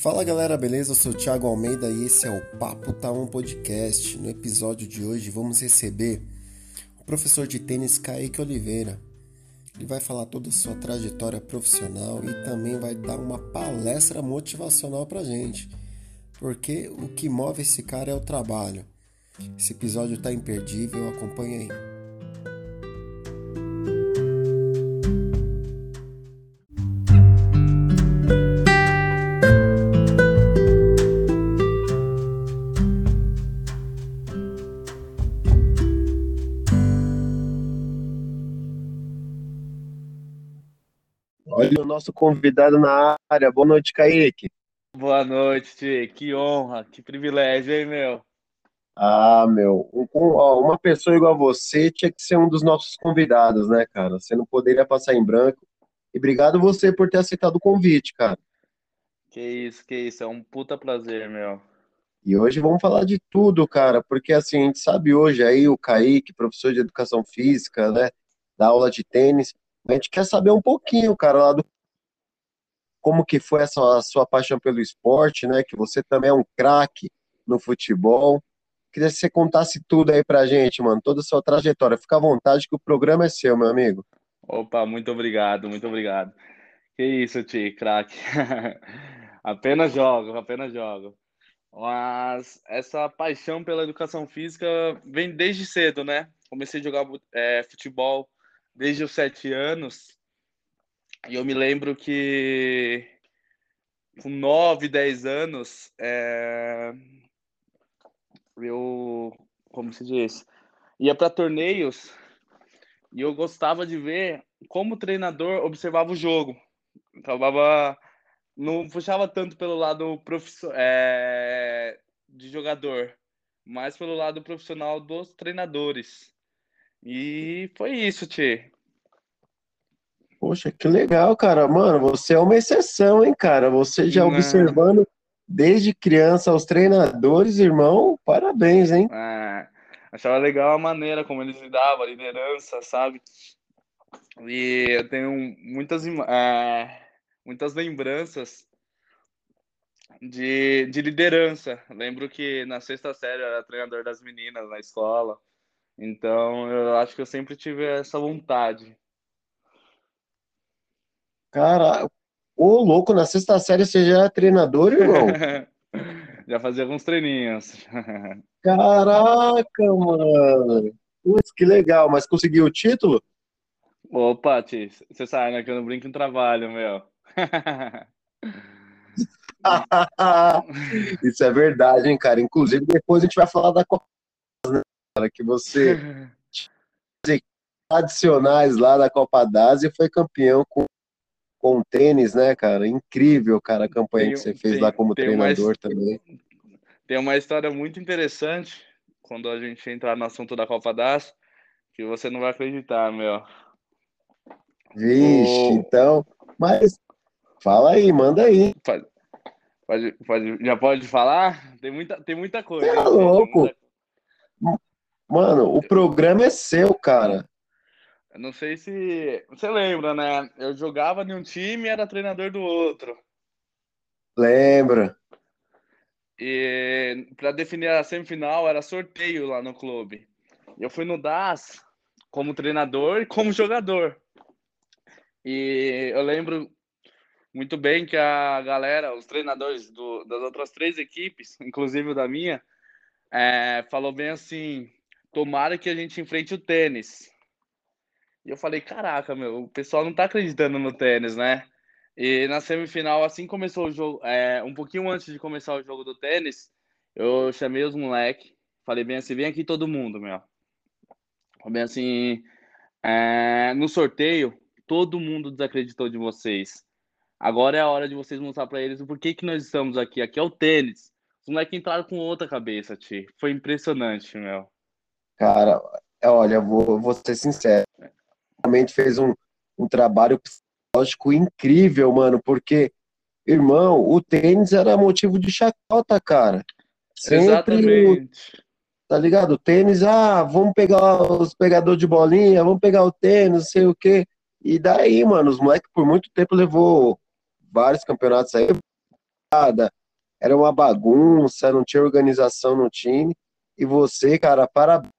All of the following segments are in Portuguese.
Fala galera, beleza? Eu sou o Thiago Almeida e esse é o Papo Tá Um Podcast. No episódio de hoje vamos receber o professor de tênis Kaique Oliveira. Ele vai falar toda a sua trajetória profissional e também vai dar uma palestra motivacional pra gente. Porque o que move esse cara é o trabalho. Esse episódio tá imperdível, acompanha aí. Nosso convidado na área. Boa noite, Kaique. Boa noite, Tchê. Que honra, que privilégio, hein, meu? Ah, meu, um- um- uma pessoa igual a você tinha que ser um dos nossos convidados, né, cara? Você não poderia passar em branco. E obrigado você por ter aceitado o convite, cara. Que isso, que isso. É um puta prazer, meu. E hoje vamos falar de tudo, cara, porque assim, a gente sabe hoje aí o Kaique, professor de educação física, né, da aula de tênis, a gente quer saber um pouquinho, cara, lá do como que foi essa sua paixão pelo esporte, né, que você também é um craque no futebol. Queria que você contasse tudo aí pra gente, mano, toda a sua trajetória. Fica à vontade que o programa é seu, meu amigo. Opa, muito obrigado, muito obrigado. Que isso, Tchê, craque. Apenas jogo, apenas jogo. Mas essa paixão pela educação física vem desde cedo, né? Comecei a jogar é, futebol desde os sete anos. E eu me lembro que com 9, 10 anos, é, eu, como se diz, ia para torneios e eu gostava de ver como o treinador observava o jogo. Acabava, não puxava tanto pelo lado profissional, é, de jogador, mas pelo lado profissional dos treinadores. E foi isso, Tchê. Poxa, que legal, cara. Mano, você é uma exceção, hein, cara? Você já Não. observando desde criança os treinadores, irmão, parabéns, hein? É, achava legal a maneira como eles lidavam, a liderança, sabe? E eu tenho muitas, é, muitas lembranças de, de liderança. Lembro que na sexta série eu era treinador das meninas na escola, então eu acho que eu sempre tive essa vontade. Cara, ô louco, na sexta série você já é treinador, irmão? Já fazia alguns treininhos. Caraca, mano. Putz, que legal, mas conseguiu o título? Opa, Ti, você sabe, né, que eu não brinco em trabalho, meu. Isso é verdade, hein, cara? Inclusive, depois a gente vai falar da Copa, né, cara? Que você adicionais lá da Copa da Ásia e foi campeão com, com tênis, né, cara? Incrível, cara, a campanha Tem- que você fez tem- lá como uma treinador his- também. Tem uma história muito interessante quando a gente entrar no assunto da Copa das, que você não vai acreditar, meu. Vixe, O- então, mas fala aí, manda aí. Pode, pode, pode- já pode falar? Tem muita, tem muita coisa. Cê é hein, tem louco. muita- Mano, o programa é seu, cara. Eu não sei se você lembra, né? Eu jogava em um time e era treinador do outro. Lembra? E para definir a semifinal era sorteio lá no clube. Eu fui no DAS como treinador e como jogador. E eu lembro muito bem que a galera, os treinadores do- das outras três equipes, inclusive o da minha, é, falou bem assim: tomara que a gente enfrente o tênis. Eu falei: caraca, meu, o pessoal não tá acreditando no tênis, né? E na semifinal, assim começou o jogo, é, um pouquinho antes de começar o jogo do tênis, eu chamei os moleques, falei bem assim: vem aqui todo mundo, meu. Falei assim: é, no sorteio, todo mundo desacreditou de vocês. Agora é a hora de vocês mostrar pra eles o porquê que nós estamos aqui. Aqui é o tênis. Os moleques entraram com outra cabeça, Ti. Foi impressionante, meu. Cara, olha, vou, vou ser sincero. Realmente fez um, um trabalho psicológico incrível, mano, porque, irmão, o tênis era motivo de chacota, cara. Sempre, o- Exatamente. tá ligado? O tênis, ah, vamos pegar os pegadores de bolinha, vamos pegar o tênis, não sei o quê. E daí, mano, os moleques por muito tempo levou vários campeonatos aí, era uma bagunça, não tinha organização no time. E você, cara, parabéns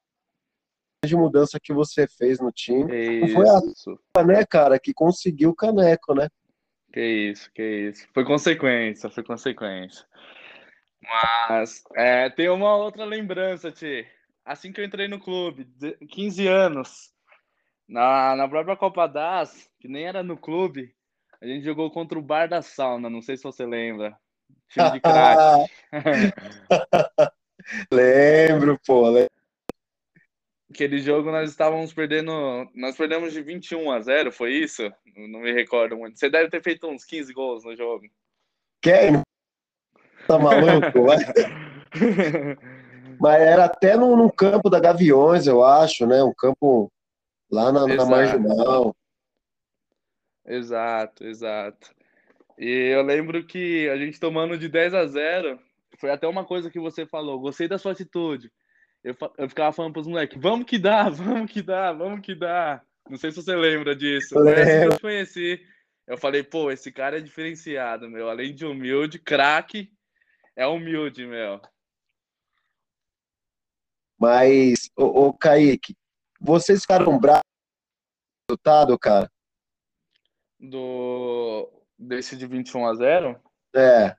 de mudança que você fez no time. Foi a né, cara, que conseguiu o caneco, né? Que isso, que isso. Foi consequência, foi consequência. Mas é, tem uma outra lembrança, Ti. Assim que eu entrei no clube, 15 anos, na, na própria Copa Das, que nem era no clube, a gente jogou contra o Bar da Sauna, não sei se você lembra. Time de craque. lembro, pô. Lembro. Aquele jogo nós estávamos perdendo. Nós perdemos de 21 a 0, foi isso? Não me recordo muito. Você deve ter feito uns 15 gols no jogo. Quem? Tá maluco? Mas era até no, campo da Gaviões, eu acho, né? Um campo lá na, na Marginal. Exato, exato. E eu lembro que a gente tomando de 10 a 0, foi até uma coisa que você falou, gostei da sua atitude. Eu, eu ficava falando pros moleques, vamos que dá, vamos que dá, vamos que dá. Não sei se você lembra disso. Lembro. Eu te conheci. Eu falei, pô, esse cara é diferenciado, meu. Além de humilde, craque, é humilde, meu. Mas, ô, ô Kaique, vocês ficaram bravos com o resultado, cara? Do desse de 21 a 0? É.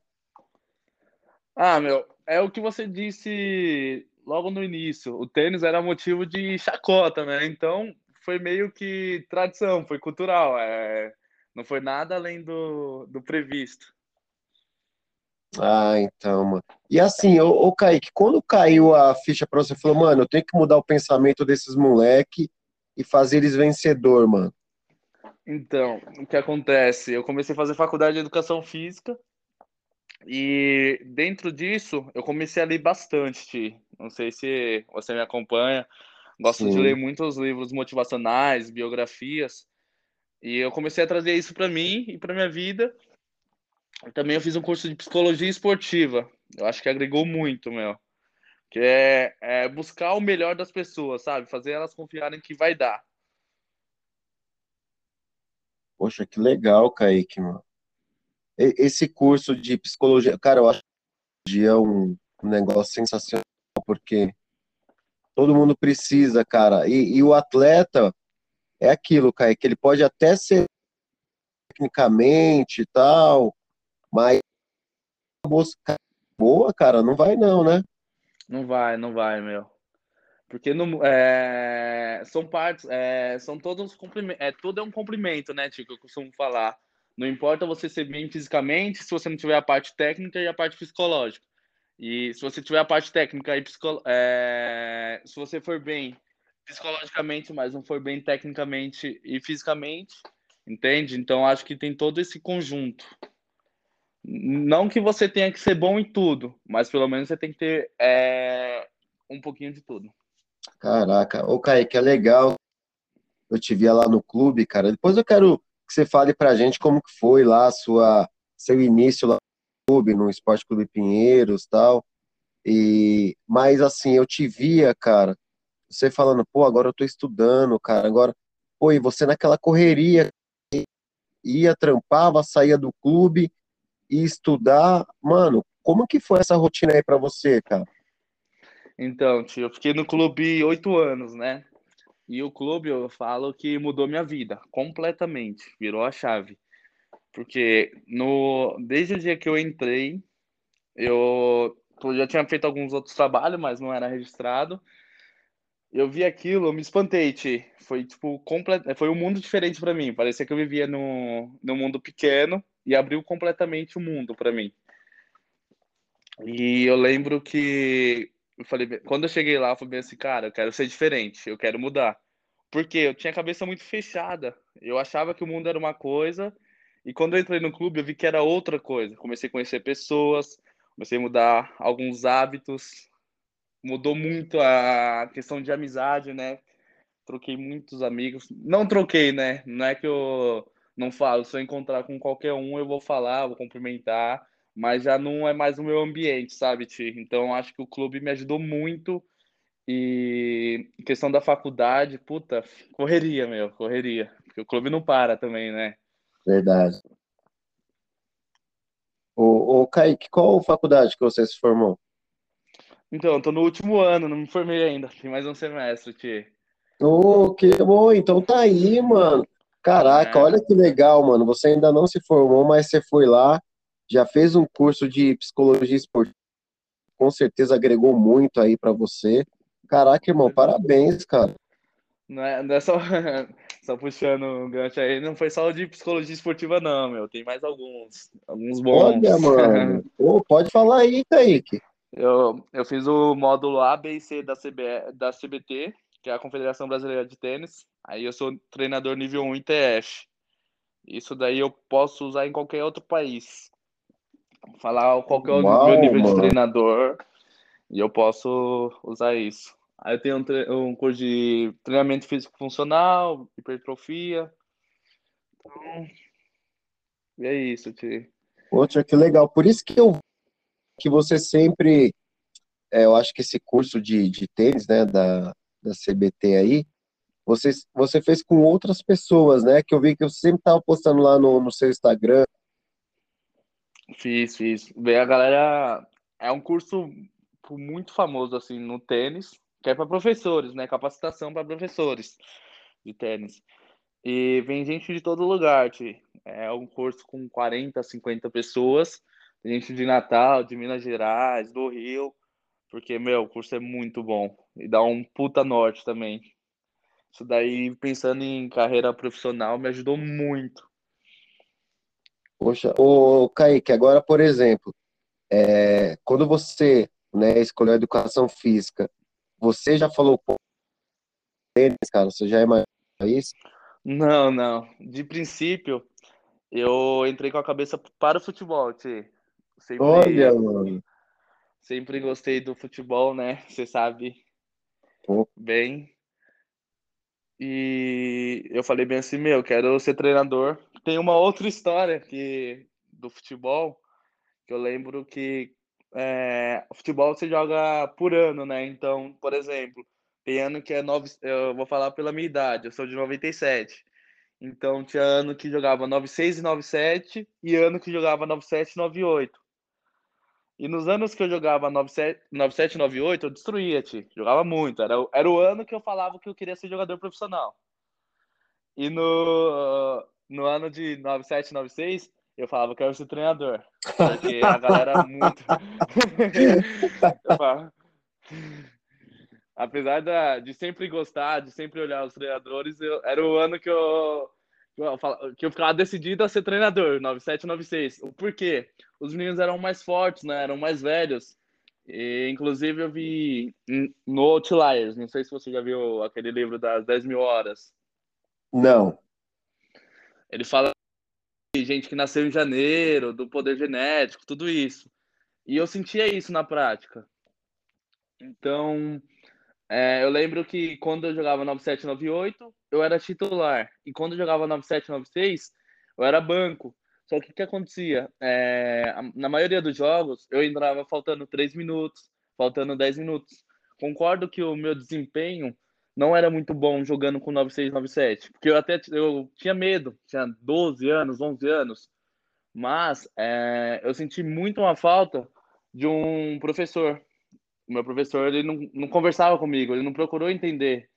Ah, meu, é o que você disse logo no início. O tênis era motivo de chacota, né? Então foi meio que tradição, foi cultural. É... Não foi nada além do, do previsto. Ah, então, mano. E assim, ô, ô Kaique, quando caiu a ficha pra você, falou, mano, eu tenho que mudar o pensamento desses moleque e fazer eles vencedor, mano. Então, o que acontece? Eu comecei a fazer faculdade de educação física e dentro disso eu comecei a ler bastante. Não sei se você me acompanha. Gosto Sim. de ler muitos livros motivacionais, biografias. E eu comecei a trazer isso para mim e para minha vida. Também eu fiz um curso de psicologia esportiva. Eu acho que agregou muito, meu. Que é, é buscar o melhor das pessoas, sabe? Fazer elas confiarem que vai dar. Poxa, que legal, Kaique, mano. Esse curso de psicologia, cara, eu acho que é um negócio sensacional, porque todo mundo precisa, cara. E, e o atleta é aquilo, Kaique, ele pode até ser tecnicamente e tal, mas boa, cara, não vai não, né? Não vai, não vai, meu. Porque é, são partes, é, são todos é, tudo é um cumprimento, né, Tico? Eu costumo falar. Não importa você ser bem fisicamente, se você não tiver a parte técnica e a parte psicológica. E se você tiver a parte técnica e psicolo, é, se você for bem psicologicamente, mas não for bem tecnicamente e fisicamente, entende? Então acho que tem todo esse conjunto. Não que você tenha que ser bom em tudo, mas pelo menos você tem que ter é, um pouquinho de tudo. Caraca, ô Kaique, é legal. Eu te via lá no clube, cara. Depois eu quero que você fale pra gente como que foi lá sua, seu início lá no clube, no Esporte Clube Pinheiros tal. E, mas assim, eu te via, cara, você falando, pô, agora eu tô estudando, cara, agora, pô, e você naquela correria, ia, trampava, saía do clube, ia estudar, mano, como que foi essa rotina aí para você, cara? Então, tio, eu fiquei no clube oito anos, né? E o clube, eu falo que mudou minha vida completamente, virou a chave. Porque no, desde o dia que eu entrei, eu, eu já tinha feito alguns outros trabalhos, mas não era registrado. Eu vi aquilo, eu me espantei, Ti. Foi tipo complet... foi um mundo diferente para mim. Parecia que eu vivia no, no mundo pequeno e abriu completamente o mundo para mim. E eu lembro que eu falei, quando eu cheguei lá, eu falei assim, cara, eu quero ser diferente, eu quero mudar. Porque eu tinha a cabeça muito fechada. Eu achava que o mundo era uma coisa, e quando eu entrei no clube, eu vi que era outra coisa. Comecei a conhecer pessoas, comecei a mudar alguns hábitos, mudou muito a questão de amizade, né? Troquei muitos amigos. Não troquei, né? Não é que eu não falo, se eu encontrar com qualquer um, eu vou falar, vou cumprimentar mas já não é mais o meu ambiente, sabe, Ti? Então acho que o clube me ajudou muito e questão da faculdade, puta, correria, meu, correria. Porque o clube não para também, né? Verdade. Ô, ô Kaique, qual faculdade que você se formou? Então, eu tô no último ano, não me formei ainda. Tem mais um semestre, Tchê. Ô, que bom, então tá aí, mano. Caraca, É, olha que legal, mano. Você ainda não se formou, mas você foi lá, já fez um curso de psicologia esportiva, com certeza agregou muito aí pra você. Caraca, irmão, parabéns, cara. não é, não é só, só puxando um gancho aí, não foi só o de psicologia esportiva, não, meu. Tem mais alguns, alguns Olha, bons. mano. Ô, pode falar aí, Kaique. Eu, eu fiz o módulo A, B e C da, CB, da CBT, que é a Confederação Brasileira de Tênis. Aí eu sou treinador nível 1 ITF. Isso daí eu posso usar em qualquer outro país. Falar qual que é o meu Uau, nível de mano. treinador e eu posso usar isso. Aí eu tenho um, tre- um curso de treinamento físico funcional, hipertrofia. E é isso, Ti. Poxa, que legal. Por isso que eu que você sempre, é, eu acho que esse curso de, de tênis, né, da, da CBT aí, você, você fez com outras pessoas, né? Que eu vi que você sempre estava postando lá no, no seu Instagram. Fiz, fiz. Bem, a galera. É um curso muito famoso, assim, no tênis, que é para professores, né? Capacitação para professores de tênis. E vem gente de todo lugar, Ti. É um curso com 40, 50 pessoas. Tem gente de Natal, de Minas Gerais, do Rio. Porque, meu, o curso é muito bom. E dá um puta norte também. Isso daí, pensando em carreira profissional, me ajudou muito. Poxa, ô Kaique, agora, por exemplo, é, quando você, né, escolheu a educação física, você já falou com tênis, cara? Você já imaginou isso? Não, não. De princípio, eu entrei com a cabeça para o futebol, Ti. Olha, mano. sempre gostei do futebol, né? Você sabe Pô, bem. E eu falei bem assim, meu, quero ser treinador. Tem uma outra história que do futebol, que eu lembro que é, futebol você joga por ano, né? Então, por exemplo, tem ano que é nove, eu vou falar pela minha idade, eu sou de 97. Então tinha ano que jogava 96 e 97 e ano que jogava 97 e 98. E nos anos que eu jogava 97, 97 e 98, eu destruía, ti. Jogava muito. Era, era o ano que eu falava que eu queria ser jogador profissional. E no, no ano de 97 e 96, eu falava que eu quero ser treinador. Porque a galera muito. Eu falava- Apesar da, de sempre gostar, de sempre olhar os treinadores, eu- era o ano que eu, que eu, ficava decidido a ser treinador, 97 e 96. O porquê? Os meninos eram mais fortes, né? Eram mais velhos. E, inclusive, eu vi no Outliers, não sei se você já viu aquele livro das 10 mil horas. não. Ele fala de gente que nasceu em janeiro, do poder genético, tudo isso. E eu sentia isso na prática. Então, é, eu lembro que quando eu jogava 97 98, eu era titular. E quando eu jogava 97 96, eu era banco. Só que o que acontecia? É, na maioria dos jogos, eu entrava faltando 3 minutos, faltando 10 minutos. Concordo que o meu desempenho não era muito bom jogando com 96 97, porque eu até eu tinha medo, tinha 12 anos, 11 anos, mas é, eu senti muito uma falta de um professor o meu professor ele não, não conversava comigo, ele não procurou entender.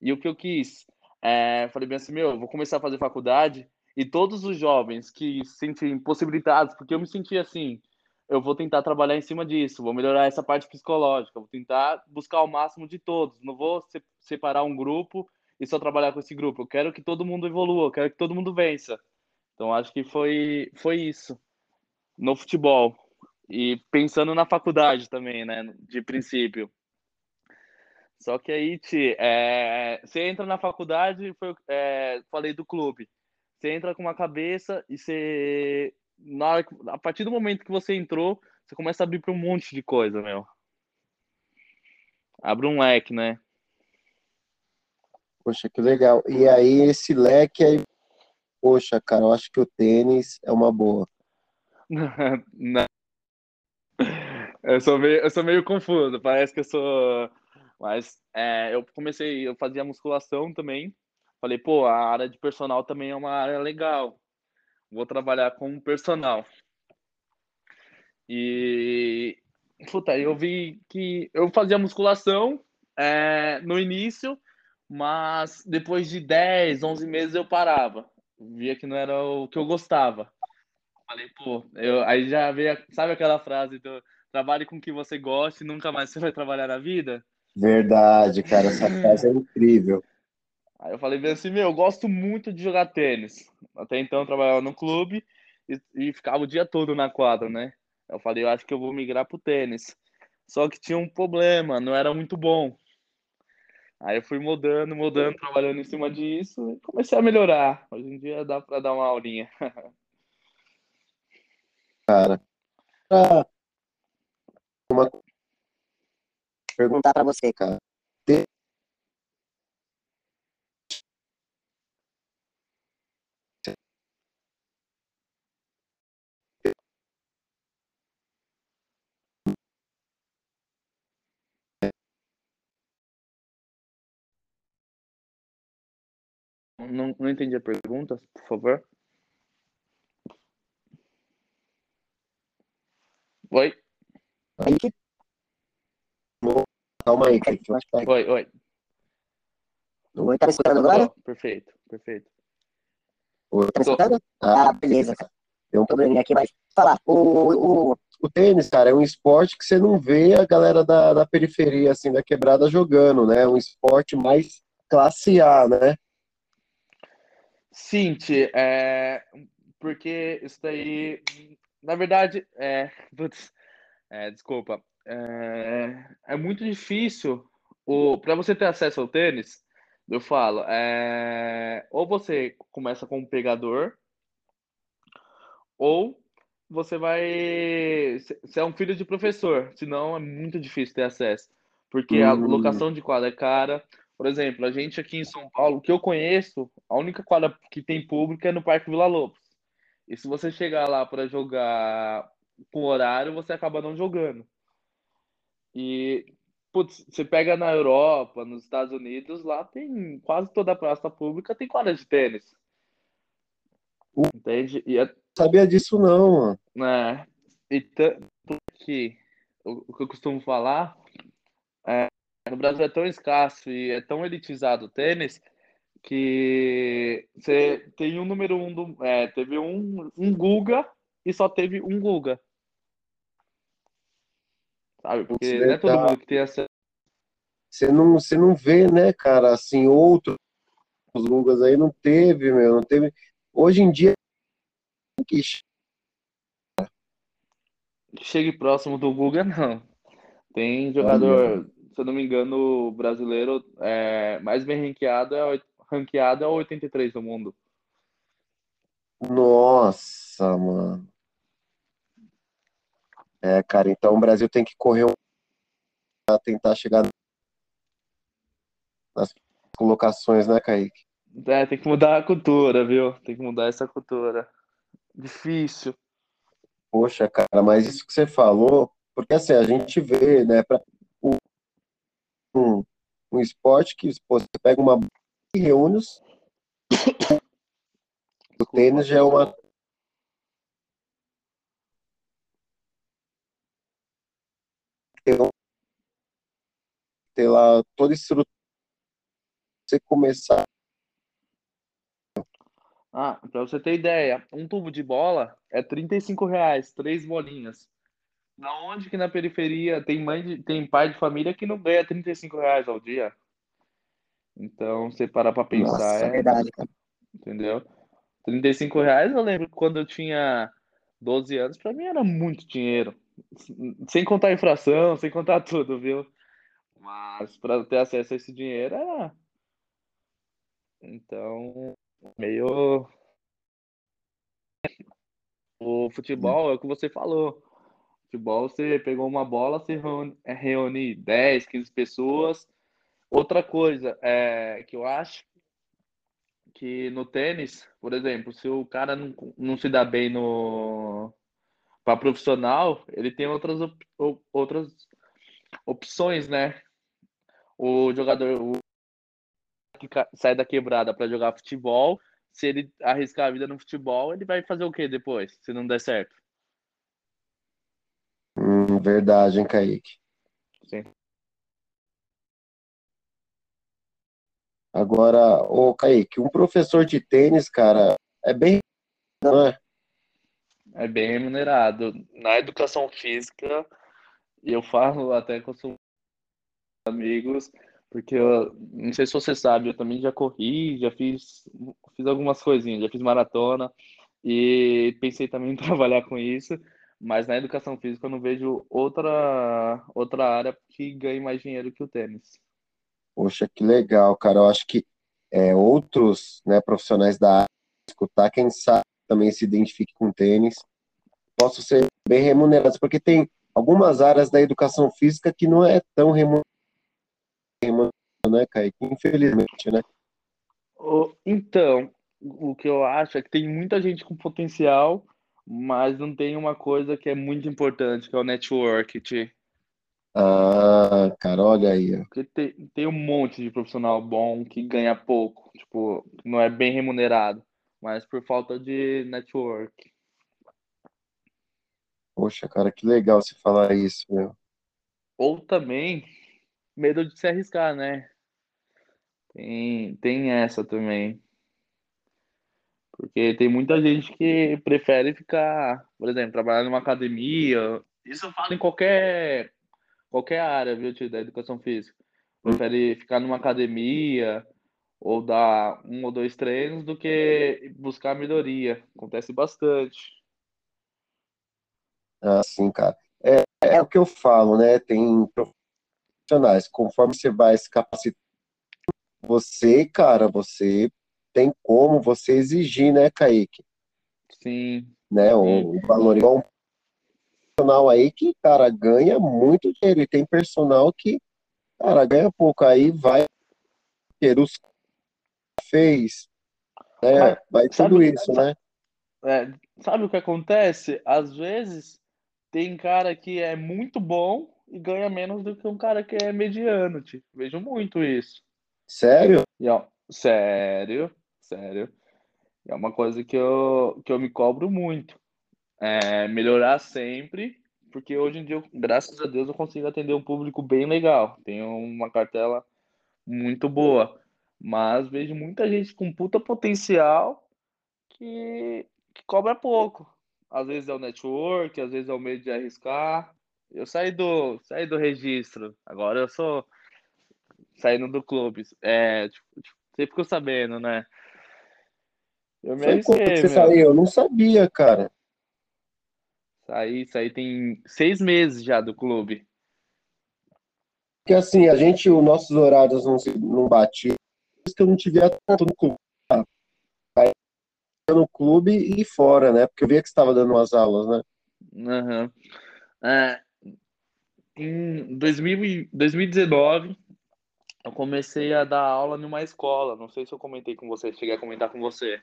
E o que eu quis, é, falei bem assim, meu, eu vou começar a fazer faculdade e todos os jovens que se sentem impossibilitados, porque eu me senti assim, eu vou tentar trabalhar em cima disso, vou melhorar essa parte psicológica, vou tentar buscar o máximo de todos, não vou se- separar um grupo e só trabalhar com esse grupo. Eu quero que todo mundo evolua, eu quero que todo mundo vença. Então acho que foi foi isso no futebol. E pensando na faculdade também, né? De princípio. Só que aí, Ti, é, você entra na faculdade, foi, é, falei do clube. Você entra com uma cabeça e você. Na hora a partir do momento que você entrou, você começa a abrir para um monte de coisa, meu. Abre um leque, né? Poxa, que legal. E aí, esse leque aí, poxa, cara, eu acho que o tênis é uma boa. Não, eu sou meio, eu sou meio confuso, parece que eu sou. Mas é, eu comecei, eu fazia musculação também. Falei, pô, a área de personal também é uma área legal. Vou trabalhar com personal. E puta, eu vi que eu fazia musculação é, no início, mas depois de 10, 11 meses eu parava. Via que não era o que eu gostava. Falei, pô, eu, aí já veio, sabe aquela frase do trabalhe com o que você gosta e nunca mais você vai trabalhar na vida? Verdade, cara, essa frase é incrível. Aí eu falei bem assim, meu, eu gosto muito de jogar tênis. Até então eu trabalhava no clube e, e ficava o dia todo na quadra, né? Eu falei, eu acho que eu vou migrar pro tênis. Só que tinha um problema, não era muito bom. Aí eu fui mudando, mudando, trabalhando em cima disso e comecei a melhorar. Hoje em dia dá para dar uma aulinha. Cara, uma perguntar para você, cara. Não, não entendi a pergunta, por favor. Oi? Calma aí, Kaique. Oi, oi. Oi, tá me escutando agora? Perfeito, perfeito. Oi, tá me escutando? Ah, beleza. Tem um probleminha aqui, mas falar. O, o, o tênis, cara, é um esporte que você não vê a galera da, da periferia, assim, da quebrada jogando, né? É um esporte mais classe A, né? Cinti, é, porque isso daí, na verdade, é, putz, é, desculpa, é, é, muito difícil para você ter acesso ao tênis. Eu falo, é, ou você começa como pegador, ou você vai. Você é um filho de professor, senão é muito difícil ter acesso. Porque a Hum. locação de quadra é cara, por exemplo, a gente aqui em São Paulo, que eu conheço, a única quadra que tem público é no Parque Vila Lobos. E se você chegar lá para jogar com horário, você acaba não jogando. E, putz, você pega na Europa, nos Estados Unidos, lá tem quase toda a praça pública tem quadra de tênis. Entende? E é, Sabia disso não, mano. né, e tanto que o, o que eu costumo falar é, no Brasil é tão escasso e é tão elitizado o tênis que você tem um número um do, é, teve um, um Guga e só teve um Guga. Sabe? Porque não é todo Verdade. mundo que tem acesso. Você não, você não vê, né, cara, assim, outros Lugas aí não teve, meu, não teve. Hoje em dia, Chegue próximo do Guga, não. Tem jogador, se eu não me engano, brasileiro é, mais bem ranqueado é, ranqueado é o 83 do mundo. Nossa, mano. É, cara, então o Brasil tem que correr um pra tentar chegar nas colocações, né, Kaique? É, tem que mudar a cultura, viu? Tem que mudar essa cultura. Difícil. Poxa, cara, mas isso que você falou, porque assim, a gente vê, né, pra, um, um esporte que pô, você pega uma e reúne os. O tênis já é uma. Ter, ter lá toda estrutura. Você começar. Ah, pra você ter ideia, um tubo de bola é 35 reais, três bolinhas. Na onde que na periferia tem mãe de- tem pai de família que não ganha 35 reais ao dia? Então, você parar pra pensar, Nossa, é, verdade, cara. entendeu? 35 reais, eu lembro quando eu tinha 12 anos, pra mim era muito dinheiro. Sem contar a inflação, sem contar tudo, viu? Mas pra ter acesso a esse dinheiro era. Então, meio. O futebol é o que você falou. Futebol, você pegou uma bola, você reúne, é, reúne 10, 15 pessoas. Outra coisa é que eu acho que no tênis, por exemplo, se o cara não, não se dá bem no para profissional, ele tem outras op- o- outras opções, né? O jogador o que sai da quebrada para jogar futebol, se ele arriscar a vida no futebol, ele vai fazer o quê depois, se não der certo? Hum, verdade, hein, Kaique? Sim. Agora, ô Kaique, um professor de tênis, cara, é bem. Não é? É bem remunerado. Na educação física, eu falo até com os amigos, porque eu não sei se você sabe, eu também já corri, já fiz, fiz algumas coisinhas, já fiz maratona e pensei também em trabalhar com isso, mas na educação física eu não vejo outra, outra área que ganhe mais dinheiro que o tênis. Poxa, que legal, cara. Eu acho que é, outros né, profissionais da área, escutar, quem sabe também se identifique com tênis, possam ser bem remunerados, porque tem algumas áreas da educação física que não é tão remunerada, né, Kaique? Infelizmente, né? Então, o que eu acho é que tem muita gente com potencial, mas não tem uma coisa que é muito importante, que é o network, Ah, cara, olha aí. Porque tem, tem um monte de profissional bom que ganha pouco, tipo, não é bem remunerado, mas por falta de network. Poxa, cara, que legal você falar isso, meu. Ou também medo de se arriscar, né? Tem, tem essa também. Porque tem muita gente que prefere ficar, por exemplo, trabalhar numa academia. Isso eu falo em qualquer, qualquer área, viu, tio, da educação física. Prefere ficar numa academia ou dar um ou dois treinos do que buscar melhoria. Acontece bastante. Ah, sim, cara. É, é o que eu falo, né? Tem profissionais, conforme você vai se capacitando, você, cara, você tem como você exigir, né, Kaique? Sim. Né, o, o valor igual um personal aí que, cara, ganha muito dinheiro. E tem personal que, cara, ganha pouco. Aí vai ter os fez? Mas, vai tudo sabe, isso, né? É, sabe o que acontece? Às vezes tem cara que é muito bom e ganha menos do que um cara que é mediano, tio. Vejo muito isso. Sério? E, ó, sério, sério. É uma coisa que eu, que eu me cobro muito. É melhorar sempre, porque hoje em dia, graças a Deus, eu consigo atender um público bem legal. Tenho uma cartela muito boa. Mas vejo muita gente com puta potencial que, que cobra pouco. Às vezes é o network, às vezes é o medo de arriscar. Eu saí do, saí do registro, agora eu sou saindo do clube. É, tipo, tipo, você ficou sabendo, né? Eu me Foi quando arrisquei, você meu. saiu? Eu não sabia, cara. Saí, saí tem seis meses já do clube. Porque assim, a gente, os nossos horários não, se- não batiam, que eu não via tanto no clube. no clube e fora, né? Porque eu via que estava dando umas aulas, né? Aham. É, em 2000, e- 2019, eu comecei a dar aula numa escola. Não sei se eu comentei com você, cheguei a comentar com você.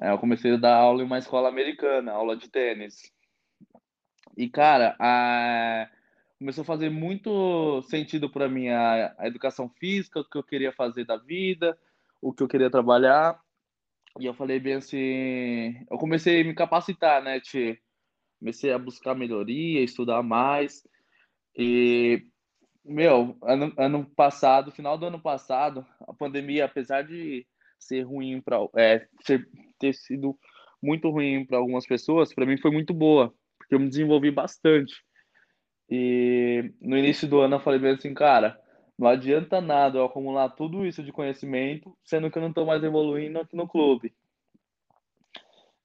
É, eu comecei a dar aula em uma escola americana, aula de tênis. E, cara, a... começou a fazer muito sentido para mim a, a educação física, o que eu queria fazer da vida, o que eu queria trabalhar. E eu falei bem assim, eu comecei a me capacitar, né, Tchê? Comecei a buscar melhoria, estudar mais. E, meu, ano, ano passado, final do ano passado, a pandemia, apesar de ser ruim para é, ter sido muito ruim para algumas pessoas, para mim foi muito boa, porque eu me desenvolvi bastante. E no início do ano eu falei bem assim, cara, não adianta nada eu acumular tudo isso de conhecimento, sendo que eu não estou mais evoluindo aqui no clube.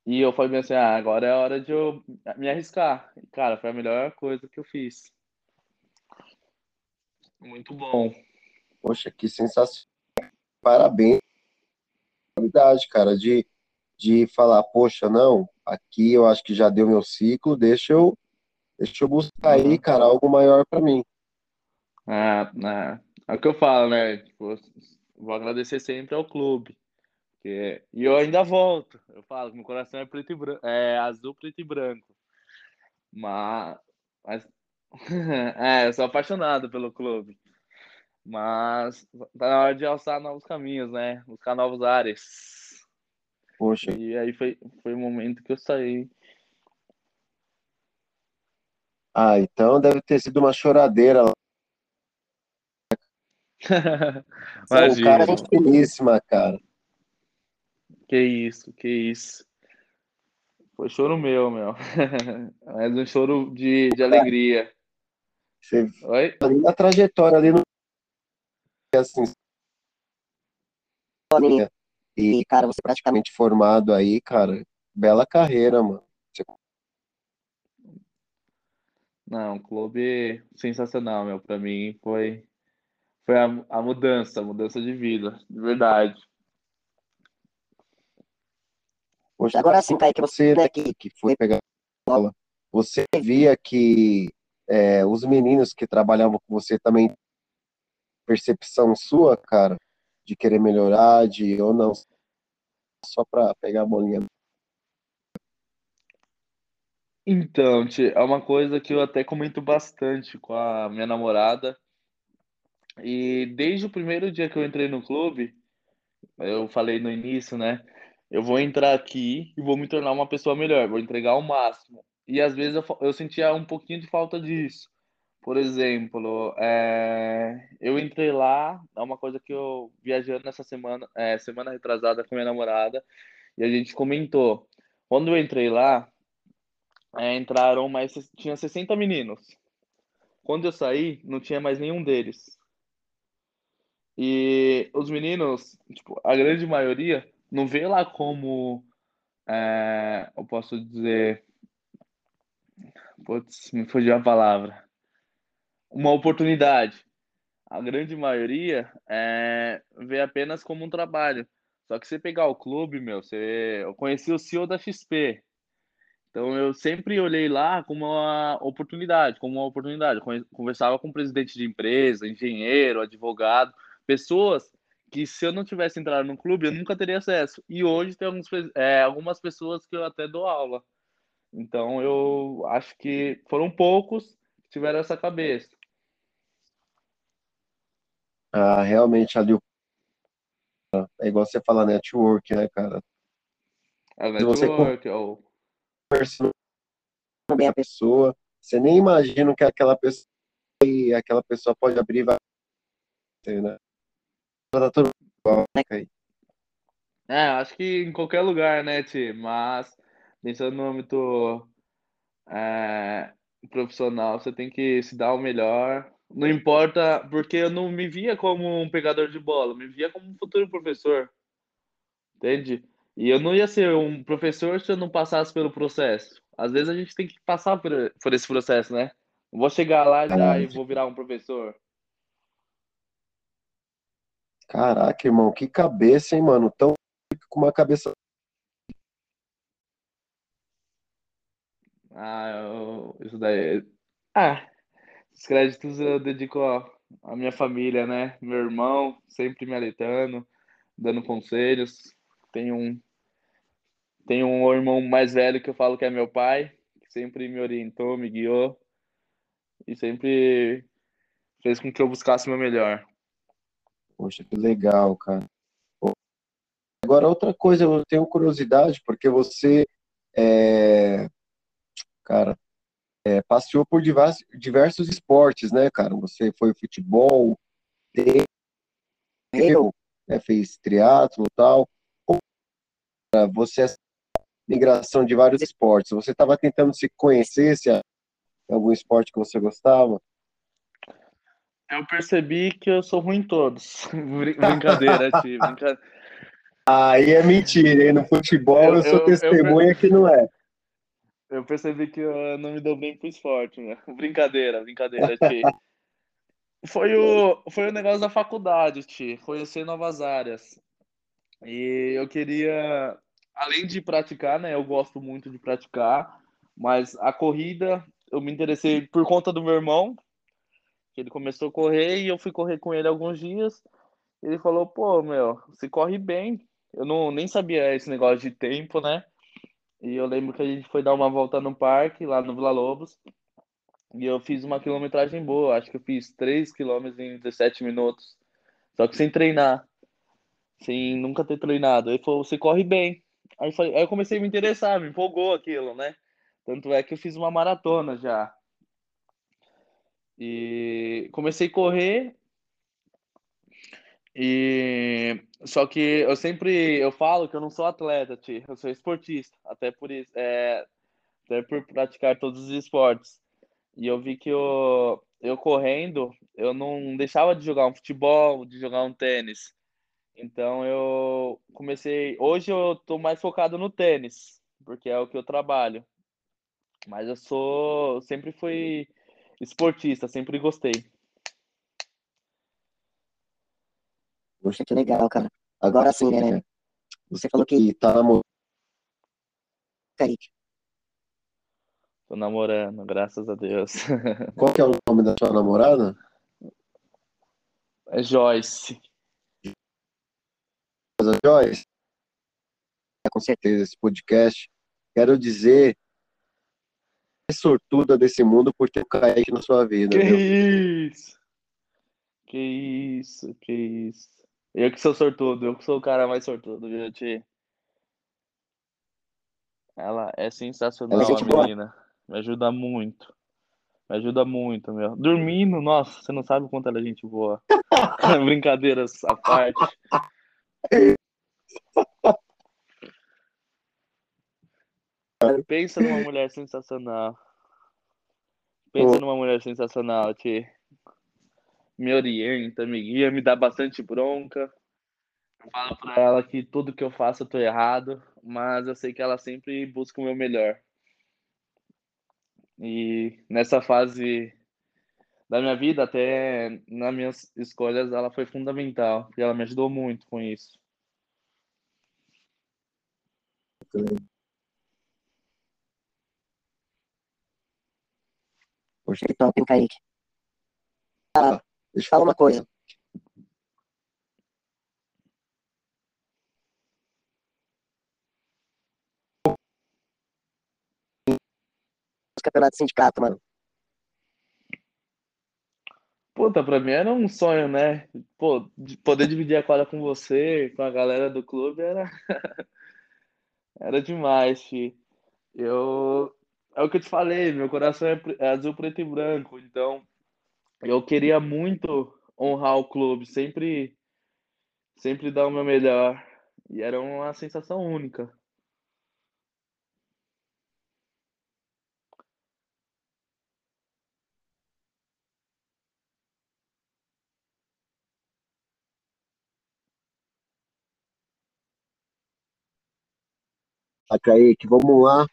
E eu falei bem assim, ah, agora é a hora de eu me arriscar. E, cara, foi a melhor coisa que eu fiz. Muito bom. Poxa, que sensacional. Parabéns. Verdade, cara, de, de falar, poxa, não, aqui eu acho que já deu meu ciclo, deixa eu, deixa eu buscar aí, cara, algo maior para mim. Ah, ah, é o que eu falo, né? Tipo, vou agradecer sempre ao clube. E eu ainda volto. Eu falo que meu coração é preto e branco, é azul, preto e branco. Mas, mas... é, eu sou apaixonado pelo clube. Mas tá na hora de alçar novos caminhos, né? Buscar novos ares. Poxa, E aí foi, foi o momento que eu saí. Ah, então deve ter sido uma choradeira lá. O cara é finíssima, cara. Que isso, que isso. Foi choro meu, meu. Mas um choro de, de alegria. Você Oi? ali na trajetória ali no assim e cara, você praticamente formado aí, cara, bela carreira, mano. Você... Não, clube sensacional, meu. Para mim foi foi a, a mudança, a mudança de vida, de verdade. Poxa, agora sim, Kaique, você daqui que foi pegar bola, você via que é, os meninos que trabalhavam com você também percepção sua, cara, de querer melhorar, de ou não, só para pegar a bolinha. Então, é uma coisa que eu até comento bastante com a minha namorada. E desde o primeiro dia que eu entrei no clube, eu falei no início, né? Eu vou entrar aqui e vou me tornar uma pessoa melhor, vou entregar o máximo. E às vezes eu, eu sentia um pouquinho de falta disso. Por exemplo, é, eu entrei lá, é uma coisa que eu viajando nessa semana, é, semana retrasada com minha namorada, e a gente comentou. Quando eu entrei lá, é, entraram mais, tinha 60 meninos. Quando eu saí, não tinha mais nenhum deles. E os meninos, tipo, a grande maioria, não vê lá como, é, eu posso dizer, putz, me fugiu a palavra uma oportunidade. A grande maioria é, vê apenas como um trabalho. Só que você pegar o clube, meu, você, eu conheci o CEO da XP. Então eu sempre olhei lá como uma oportunidade, como uma oportunidade. Conversava com presidente de empresa, engenheiro, advogado, pessoas que se eu não tivesse entrado no clube eu nunca teria acesso. E hoje tem alguns, é, algumas pessoas que eu até dou aula. Então eu acho que foram poucos que tiveram essa cabeça. Ah, realmente ali o é igual você fala network, né, cara? É network, ou conversando bem a pessoa, você nem imagina que aquela pessoa e aquela pessoa pode abrir vai né? Tá tudo bom, né, É, acho que em qualquer lugar, né, Ti? Mas pensando no âmbito é, profissional, você tem que se dar o melhor não importa, porque eu não me via como um pegador de bola, me via como um futuro professor. Entende? E eu não ia ser um professor se eu não passasse pelo processo. Às vezes a gente tem que passar por, por esse processo, né? Não vou chegar lá já e vou virar um professor. Caraca, irmão, que cabeça, hein, mano? Tão com uma cabeça. Ah, eu... isso daí. Ah, os créditos eu dedico à minha família, né? Meu irmão, sempre me alertando, dando conselhos. Tenho um, tenho um irmão mais velho que eu falo que é meu pai, que sempre me orientou, me guiou e sempre fez com que eu buscasse o meu melhor. Poxa, que legal, cara. Agora, outra coisa, eu tenho curiosidade, porque você, é... cara, é, passeou por diversos, diversos esportes, né, cara? Você foi futebol, eu, né, fez triatlo e tal. Você é migração de vários esportes. Você estava tentando se conhecer, se algum esporte que você gostava? Eu percebi que eu sou ruim em todos. Brincadeira. Brincadeira. Aí é mentira, hein? No futebol eu, eu sou eu, testemunha eu... que não é. Eu percebi que eu não me dou bem pro esporte, né? Brincadeira, brincadeira, Ti. foi o, foi o negócio da faculdade, Ti. Conhecer novas áreas. E eu queria, além de praticar, né? Eu gosto muito de praticar, mas a corrida eu me interessei por conta do meu irmão, que ele começou a correr e eu fui correr com ele alguns dias. Ele falou: pô, meu, você corre bem. Eu não, nem sabia esse negócio de tempo, né? E eu lembro que a gente foi dar uma volta no parque, lá no Vila Lobos. E eu fiz uma quilometragem boa. Acho que eu fiz 3 quilômetros em 17 minutos. Só que sem treinar. Sem nunca ter treinado. Aí falou, você corre bem. Aí, aí eu comecei a me interessar, me empolgou aquilo, né? Tanto é que eu fiz uma maratona já. E comecei a correr e só que eu sempre eu falo que eu não sou atleta, eu sou esportista, até por isso, é, até por praticar todos os esportes. E eu vi que eu, eu correndo, eu não deixava de jogar um futebol, de jogar um tênis. Então eu comecei. Hoje eu tô mais focado no tênis, porque é o que eu trabalho. Mas eu sou. Sempre fui esportista, sempre gostei. Poxa, que legal, cara. Agora sim, né? Você falou que tá namorando. Kaique. Tô namorando, graças a Deus. Qual que é o nome da sua namorada? É Joyce. Joyce? É, com certeza, esse podcast. Quero dizer é sortuda desse mundo por ter o Kaique na sua vida. Que viu? isso? Que isso, que isso. Eu que sou sortudo, eu que sou o cara mais sortudo, viu, Tia? Ela é sensacional, Ela é a menina. Me ajuda muito. Me ajuda muito, meu. Dormindo, nossa, você não sabe o quanto ela é gente boa. Brincadeiras à parte. Pensa numa mulher sensacional. Pensa numa mulher sensacional, Tia. Me orienta, me guia, me dá bastante bronca. Eu falo pra ela que tudo que eu faço eu tô errado, mas eu sei que ela sempre busca o meu melhor. E nessa fase da minha vida, até nas minhas escolhas, ela foi fundamental. E ela me ajudou muito com isso. Poxa, que top, hein, Kaique? Ah, deixa eu falar uma coisa. De sindicato, mano. Puta, pra mim era um sonho, né? Pô, de poder dividir a quadra com você, com a galera do clube, era, era demais, fi. Eu, é o que eu te falei, meu coração é é azul, preto e branco, então eu queria muito honrar o clube, sempre, sempre dar o meu melhor. E era uma sensação única. Tá, Kaique, vamos lá.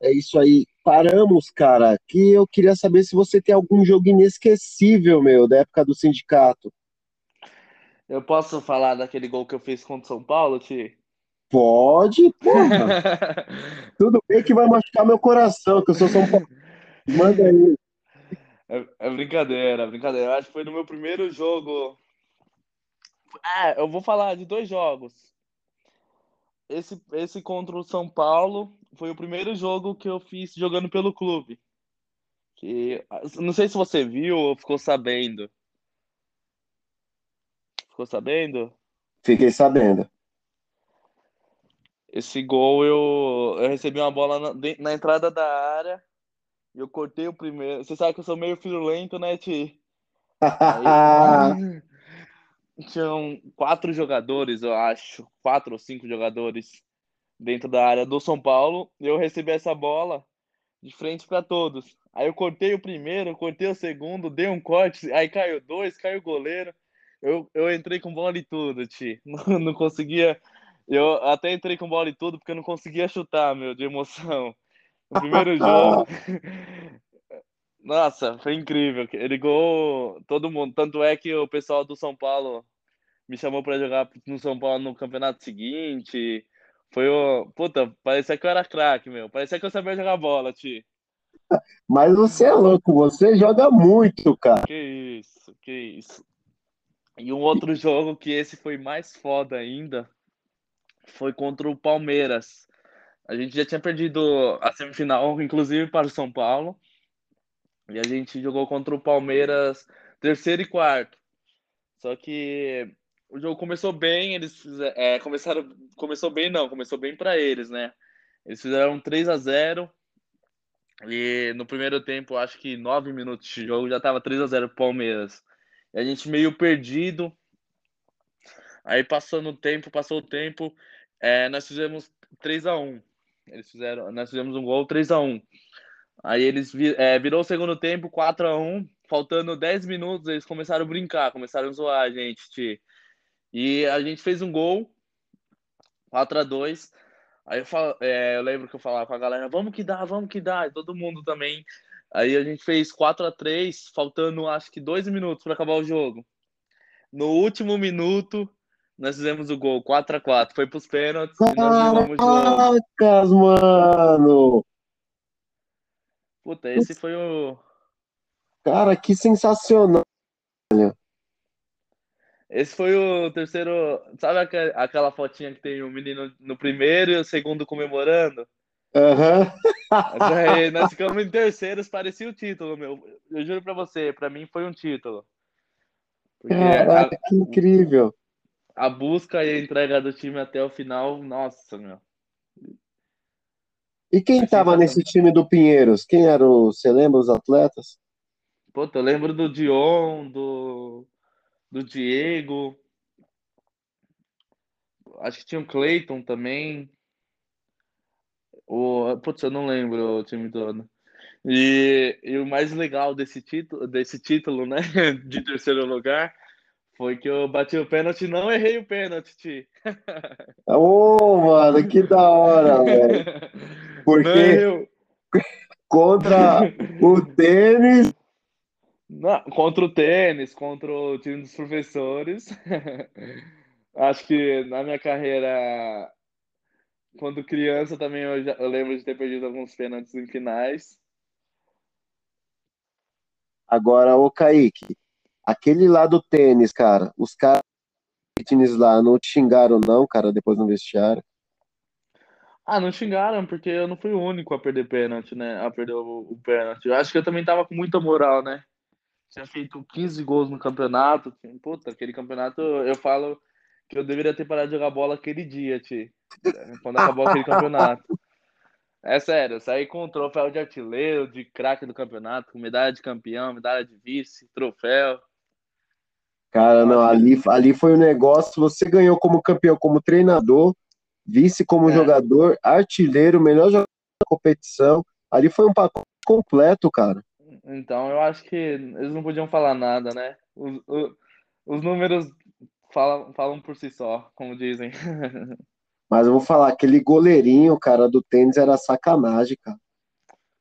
É isso aí. Paramos, cara. Que eu queria saber se você tem algum jogo inesquecível, meu, da época do sindicato. Eu posso falar daquele gol que eu fiz contra o São Paulo, Ti? Pode, porra. Tudo bem que vai machucar meu coração, que eu sou São Paulo. Manda aí. É, é brincadeira, é brincadeira. Eu acho que foi no meu primeiro jogo. Ah, eu vou falar de dois jogos. Esse, esse contra o São Paulo foi o primeiro jogo que eu fiz jogando pelo clube. Que, não sei se você viu ou ficou sabendo. Ficou sabendo? Fiquei sabendo. Esse gol eu, eu recebi uma bola na, na entrada da área e eu cortei o primeiro. Você sabe que eu sou meio firulento, né, Ti? Aí, tinham quatro jogadores, eu acho, quatro ou cinco jogadores dentro da área do São Paulo. E eu recebi essa bola de frente para todos. Aí eu cortei o primeiro, cortei o segundo, dei um corte, aí caiu dois, caiu o goleiro. Eu, eu entrei com bola e tudo, Ti. Não, não conseguia. Eu até entrei com bola e tudo porque eu não conseguia chutar, meu, de emoção. No primeiro jogo. Nossa, foi incrível. Ele gol todo mundo. Tanto é que o pessoal do São Paulo me chamou para jogar no São Paulo no campeonato seguinte. Foi o. Puta, parecia que eu era craque, meu. Parecia que eu sabia jogar bola, Ti. Mas você é louco, você joga muito, cara. Que isso, que isso. E um outro jogo que esse foi mais foda ainda foi contra o Palmeiras. A gente já tinha perdido a semifinal, inclusive para o São Paulo. E a gente jogou contra o Palmeiras terceiro e quarto. Só que o jogo começou bem, eles é, começaram. Começou bem, não, começou bem para eles, né? Eles fizeram 3 a 0 E no primeiro tempo, acho que nove minutos de jogo, já tava 3 a 0 Palmeiras. E a gente meio perdido. Aí passando o tempo, passou o tempo, é, nós fizemos 3 a 1 Eles fizeram, nós fizemos um gol 3 a 1 Aí eles é, virou o segundo tempo, 4 a 1 faltando 10 minutos, eles começaram a brincar, começaram a zoar a gente. E a gente fez um gol, 4 a 2 Aí eu, falo, é, eu lembro que eu falava com a galera, vamos que dá, vamos que dá, e todo mundo também. Aí a gente fez 4 a 3 faltando acho que dois minutos para acabar o jogo. No último minuto, nós fizemos o gol, 4 a 4 Foi pros pênaltis e nós viramos o jogo. Caracas, mano! Puta, esse foi o. Cara, que sensacional. Esse foi o terceiro. Sabe aquela fotinha que tem o menino no primeiro e o segundo comemorando? Aham. Uhum. nós ficamos em terceiros, parecia o título, meu. Eu juro pra você, pra mim foi um título. Porque Caraca, a, que incrível. A busca e a entrega do time até o final, nossa, meu. E quem estava nesse time do Pinheiros? Quem eram, você lembra os atletas? Pô, eu lembro do Dion, do, do Diego. Acho que tinha o Clayton também. O, putz, eu não lembro o time todo. E, e o mais legal desse título, desse título, né, de terceiro lugar, foi que eu bati o pênalti e não errei o pênalti. Ô, oh, mano, que da hora, velho. Porque contra o tênis. Não, contra o tênis, contra o time dos professores. Acho que na minha carreira, quando criança também, eu, já, eu lembro de ter perdido alguns pênaltis em finais. Agora, o Kaique, aquele lá do tênis, cara, os caras tênis lá não te xingaram, não, cara, depois no vestiário? Ah, não xingaram, porque eu não fui o único a perder pênalti, né? A perder o, o pênalti. Eu acho que eu também tava com muita moral, né? Tinha feito 15 gols no campeonato. Puta, aquele campeonato, eu falo que eu deveria ter parado de jogar bola aquele dia, Ti. Quando acabou aquele campeonato. É sério, saí com o troféu de artilheiro, de craque do campeonato, com medalha de campeão, medalha de vice, troféu. Cara, não, ali, ali foi o um negócio. Você ganhou como campeão, como treinador, vice como é. jogador, artilheiro, melhor jogador da competição. Ali foi um pacote completo, cara. Então, eu acho que eles não podiam falar nada, né? Os, os, os números falam, falam por si só, como dizem. Mas eu vou falar, aquele goleirinho, cara, do tênis era sacanagem, cara.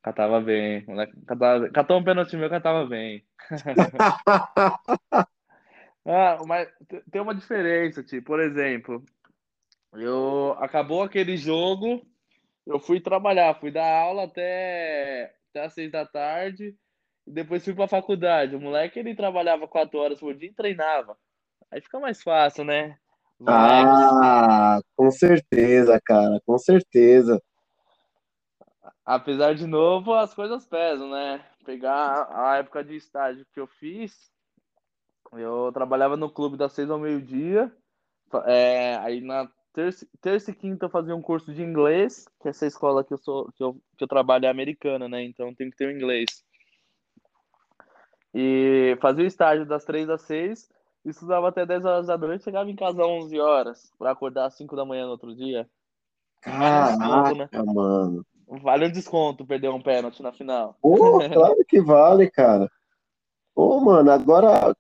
Catava bem, moleque. Catava, catou um pênalti meu, catava bem. ah, mas tem uma diferença, tipo, por exemplo, eu acabou aquele jogo, eu fui trabalhar, fui dar aula até, até às seis da tarde, e depois fui pra faculdade. O moleque ele trabalhava quatro horas por dia e treinava. Aí fica mais fácil, né? Ah, com certeza, cara, com certeza. Apesar de novo, as coisas pesam, né? Pegar a época de estágio que eu fiz, eu trabalhava no clube das seis ao meio-dia. É, aí na terça, terça e quinta eu fazia um curso de inglês, que essa escola que eu sou que eu, que eu trabalho é americana, né? Então tem que ter o inglês. E fazia o estágio das três às seis, estudava até 10 horas da noite, chegava em casa às 11 horas, para acordar às 5 da manhã no outro dia. Caraca, né? mano. Vale um desconto perder um pênalti na final. Pô, claro que vale, cara. Ô, mano, agora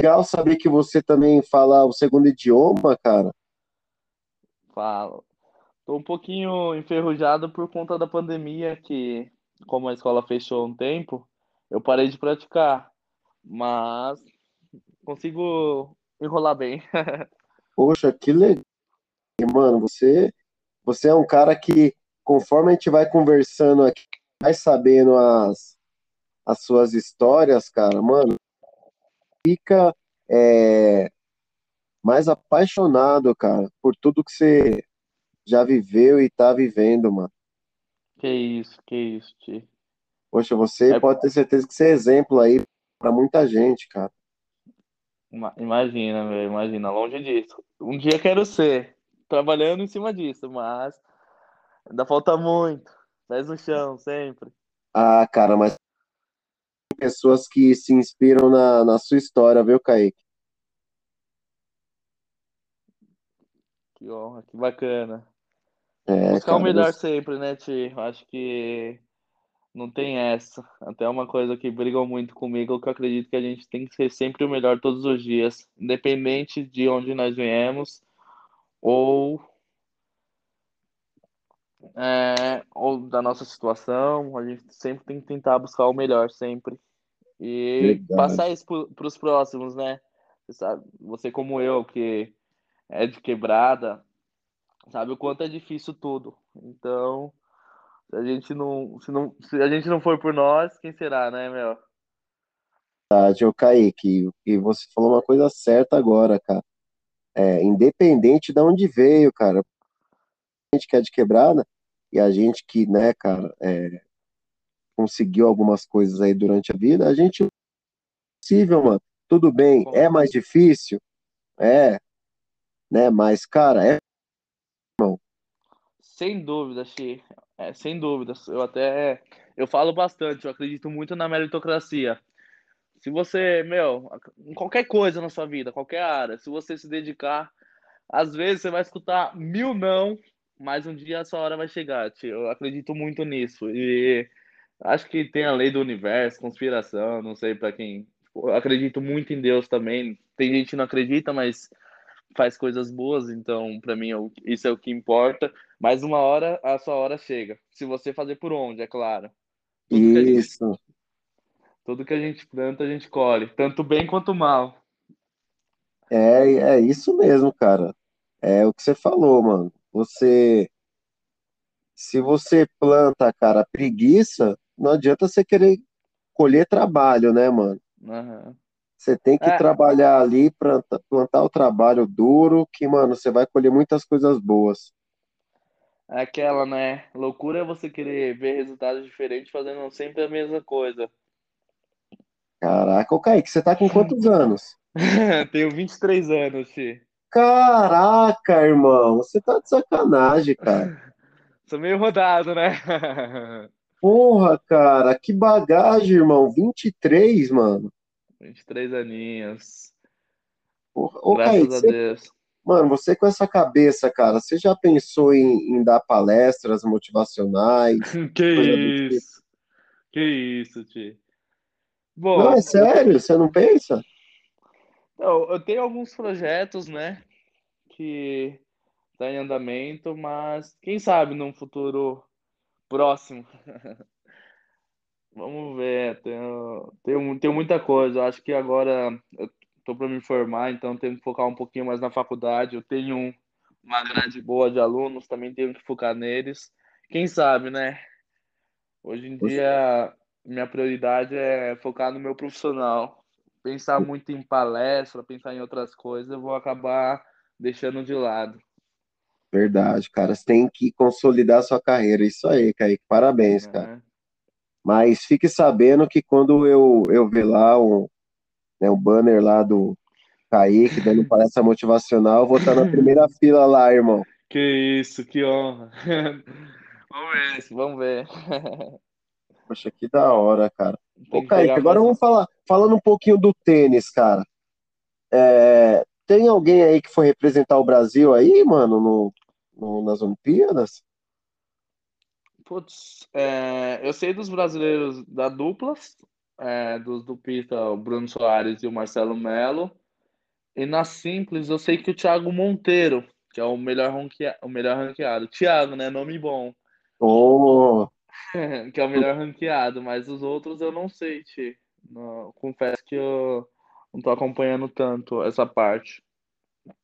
legal saber que você também fala o segundo idioma, cara. Falo. Tô um pouquinho enferrujado por conta da pandemia, que como a escola fechou um tempo, eu parei de praticar. Mas consigo enrolar bem. Poxa, que legal. Mano, você, você é um cara que, conforme a gente vai conversando aqui, vai sabendo as, as suas histórias, cara, mano, fica é, mais apaixonado, cara, por tudo que você já viveu e tá vivendo, mano. Que isso, que isso, Ti. Poxa, você é... pode ter certeza que você é exemplo aí para muita gente, cara. Imagina, meu, imagina, longe disso. Um dia quero ser, trabalhando em cima disso, mas ainda falta muito. Pés no chão, sempre. Ah, cara, mas pessoas que se inspiram na, na sua história, viu, Kaique? Que honra, que bacana. É, Buscar o cara, melhor você- sempre, né, Ti? Acho que não tem essa. Até uma coisa que brigam muito comigo, que eu acredito que a gente tem que ser sempre o melhor todos os dias, independente de onde nós viemos ou, é, ou da nossa situação, a gente sempre tem que tentar buscar o melhor, sempre. E verdade. passar isso para os próximos, né? Você sabe, você como eu, que é de quebrada, sabe o quanto é difícil tudo. Então, se a gente não, se não, se a gente não for por nós, quem será, né, meu? Verdade, ô Kaique, e você falou uma coisa certa agora, cara. É, independente de onde veio, cara, a gente que é de quebrada e a gente que, né, cara, é, conseguiu algumas coisas aí durante a vida, a gente possível, mano. Tudo bem, é mais difícil, é, né, mas, cara, é, Sem dúvida, Xi. É, sem dúvidas. Eu até eu falo bastante, eu acredito muito na meritocracia. Se você, meu, em qualquer coisa na sua vida, qualquer área, se você se dedicar, às vezes você vai escutar mil não, mas um dia a sua hora vai chegar, tio. Eu acredito muito nisso. E acho que tem a lei do universo, conspiração, não sei pra quem. tipo, Eu acredito muito em Deus também. Tem gente que não acredita, mas faz coisas boas, então pra mim isso é o que importa. Mas uma hora a sua hora chega. Se você fazer por onde, é claro. Tudo que a gente, isso, tudo que a gente planta, a gente colhe, tanto bem quanto mal. é, é isso mesmo, cara. É o que você falou, mano. Você, se você planta, cara, preguiça, não adianta você querer colher trabalho, né, mano? Aham. Você tem que É, trabalhar ali, planta- plantar o trabalho duro, que, mano, você vai colher muitas coisas boas. é aquela, né? Loucura é você querer ver resultados diferentes fazendo sempre a mesma coisa. Caraca, ô Kaique, você tá com quantos anos? Tenho 23 anos, Ti. Caraca, irmão, você tá de sacanagem, cara. Sou meio rodado, né? Porra, cara, que bagagem, irmão. 23, mano. 23 aninhos. Porra. Ô, Graças Kaique, a você, Deus. mano, você com essa cabeça, cara, você já pensou em, em dar palestras motivacionais, Que do tipo? isso? Que isso, Ti? Não, é Bom, sério? Você não pensa? eu, eu tenho alguns projetos, né? Que tá em andamento, mas quem sabe num futuro próximo. Vamos ver, tenho, tenho, tenho muita coisa. Eu acho que agora eu tô para me formar, então tenho que focar um pouquinho mais na faculdade. Eu tenho um- uma grade boa de alunos, também tenho que focar neles. Quem sabe, né? Hoje em Poxa, dia, minha prioridade é focar no meu profissional. Pensar muito em palestra, pensar em outras coisas, eu vou acabar deixando de lado. Verdade, cara. Você tem que consolidar sua carreira. Isso aí, Kaique. Parabéns, cara. né? Mas fique sabendo que quando eu, eu ver lá um, né, um banner lá do Kaique dando palestra motivacional, eu vou estar na primeira fila lá, irmão. Que isso, que honra. Vamos ver, vamos ver. Poxa, que da hora, cara. Ô, Kaique, agora vamos falar, falando um pouquinho do tênis, cara. É, tem alguém aí que foi representar o Brasil aí, mano, no, no- nas Olimpíadas? Putz, é, eu sei dos brasileiros da dupla, é, dos duplistas, o Bruno Soares e o Marcelo Melo. E na simples, eu sei que o Thiago Monteiro, que é o melhor, ranquea- o melhor ranqueado. Thiago, né? Nome bom. Ô, Que é o melhor ranqueado, mas os outros eu não sei, Ti. Confesso que eu não tô acompanhando tanto essa parte.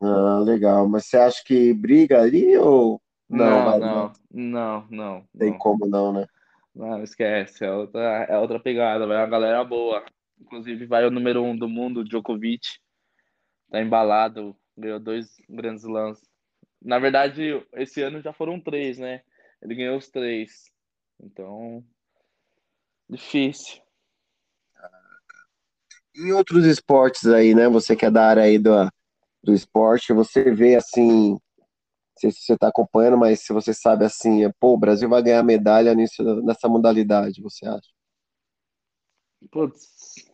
Ah, legal. Mas você acha que briga ali ou não? Não, não não, não, não, tem como não, né? Não, esquece. É outra, é outra pegada, vai uma galera boa. Inclusive vai o número um do mundo, Djokovic. Tá embalado, ganhou dois grandes lãs. Na verdade, esse ano já foram três, né? Ele ganhou os três. Então, difícil. Em outros esportes aí, né? Você que é da área aí do, do esporte, você vê assim, sei se você está acompanhando, mas se você sabe assim, pô, o Brasil vai ganhar medalha nisso, nessa modalidade, você acha? Putz,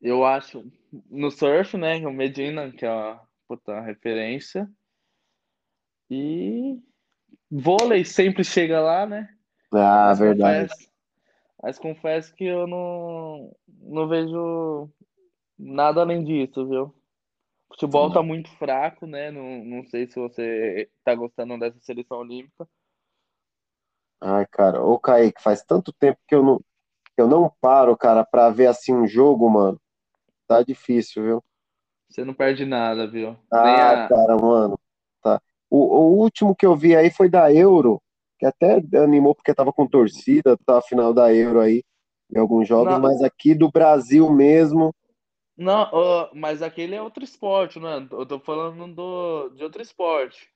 eu acho no surf, né? O Medina, que é a puta, referência. E vôlei sempre chega lá, né? Ah, mas verdade. Confesso, mas confesso que eu não, não vejo nada além disso, viu? O futebol tá muito fraco, né? Não, não sei se você tá gostando dessa seleção olímpica. Ai, cara, ô Kaique, faz tanto tempo que eu não, eu não paro, cara, pra ver assim um jogo, mano. Tá difícil, viu? Você não perde nada, viu? Ah, a... cara, mano. Tá. O, o último que eu vi aí foi da Euro, que até animou porque tava com torcida, tá a final da Euro aí, em alguns jogos, não. mas aqui do Brasil mesmo. Não, mas aquele é outro esporte, né? Eu tô falando do, de outro esporte.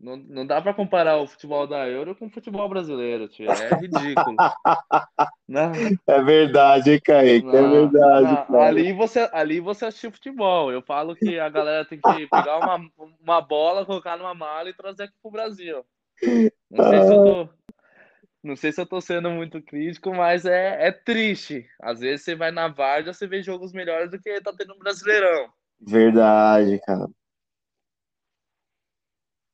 Não, não dá para comparar o futebol da Euro com o futebol brasileiro, tio. É ridículo. não. É verdade, hein, Kaique? É não, é verdade. Não. Ali, você, ali você assistiu futebol. Eu falo que a galera tem que pegar uma, uma bola, colocar numa mala e trazer aqui pro Brasil. Não sei se eu tô, não sei se eu tô sendo muito crítico, mas é, é triste. Às vezes você vai na Varda, você vê jogos melhores do que tá tendo no Brasileirão. Verdade, cara.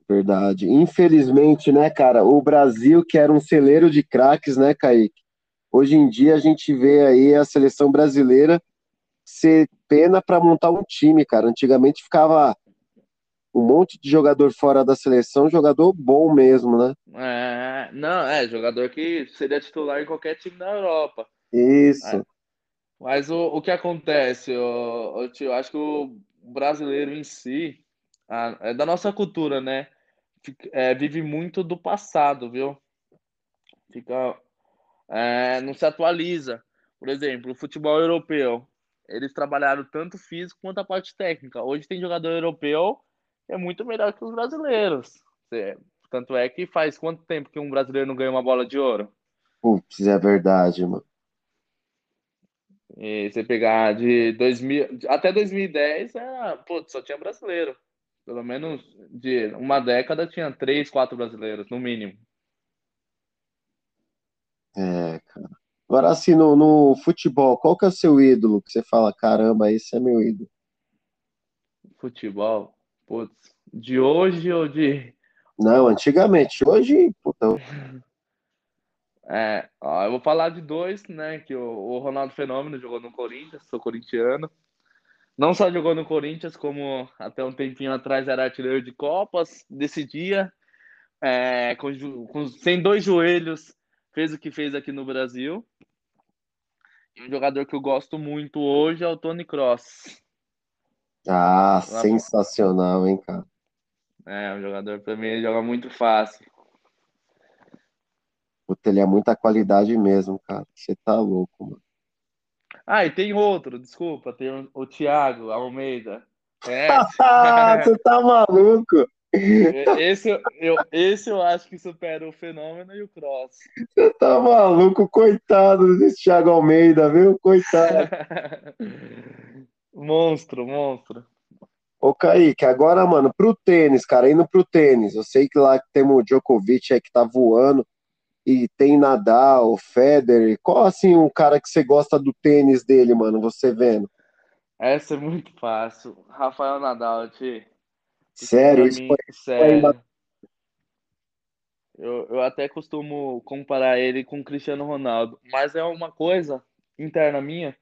Verdade. Infelizmente, né, cara, o Brasil, que era um celeiro de craques, né, Kaique? Hoje em dia a gente vê aí a seleção brasileira ser pena para montar um time, cara. Antigamente ficava um monte de jogador fora da seleção, jogador bom mesmo, né? É, não, é, jogador que seria titular em qualquer time da Europa. Isso. Mas o, o que acontece, eu, eu, eu acho que o brasileiro em si, a, é da nossa cultura, né? é, vive muito do passado, viu? Fica, é, não se atualiza. Por exemplo, o futebol europeu, eles trabalharam tanto físico quanto a parte técnica. Hoje tem jogador europeu é muito melhor que os brasileiros. Tanto é que faz quanto tempo que um brasileiro não ganha uma bola de ouro? Putz, é verdade, mano. E você pegar de 2000 até 2010, é, putz, só tinha brasileiro. Pelo menos de uma década tinha três, quatro brasileiros, no mínimo. É, cara. Agora, assim, no, no futebol, qual que é o seu ídolo? Que você fala, caramba, esse é meu ídolo. Futebol? Putz, de hoje ou de. Não, antigamente. Hoje, puta. É, ó, eu vou falar de dois, né? Que o, o Ronaldo Fenômeno jogou no Corinthians, sou corintiano. Não só jogou no Corinthians, como até um tempinho atrás era artilheiro de Copas, decidia, é, com, com, sem dois joelhos, fez o que fez aqui no Brasil. E um jogador que eu gosto muito hoje é o Tony Cross. Ah, Lá sensacional, hein, cara? É, um jogador para mim ele joga muito fácil. Puta, ele é muita qualidade mesmo, cara. Você tá louco, mano. Ah, e tem outro, desculpa, tem o, o Thiago Almeida. É. Você tá maluco? Esse eu, esse eu acho que supera o fenômeno e o cross. Você tá maluco, coitado desse Thiago Almeida, viu? Coitado. monstro, monstro. Ô, Kaique, agora, mano, pro tênis, cara, indo pro tênis, eu sei que lá temos o Djokovic aí que tá voando, e tem Nadal, Federer. Qual assim um cara que você gosta do tênis dele, mano? Você vendo? Essa é muito fácil. Rafael Nadal, Ti. Sério? Isso foi, sério. Eu, eu até costumo comparar ele com o Cristiano Ronaldo, mas é uma coisa interna minha,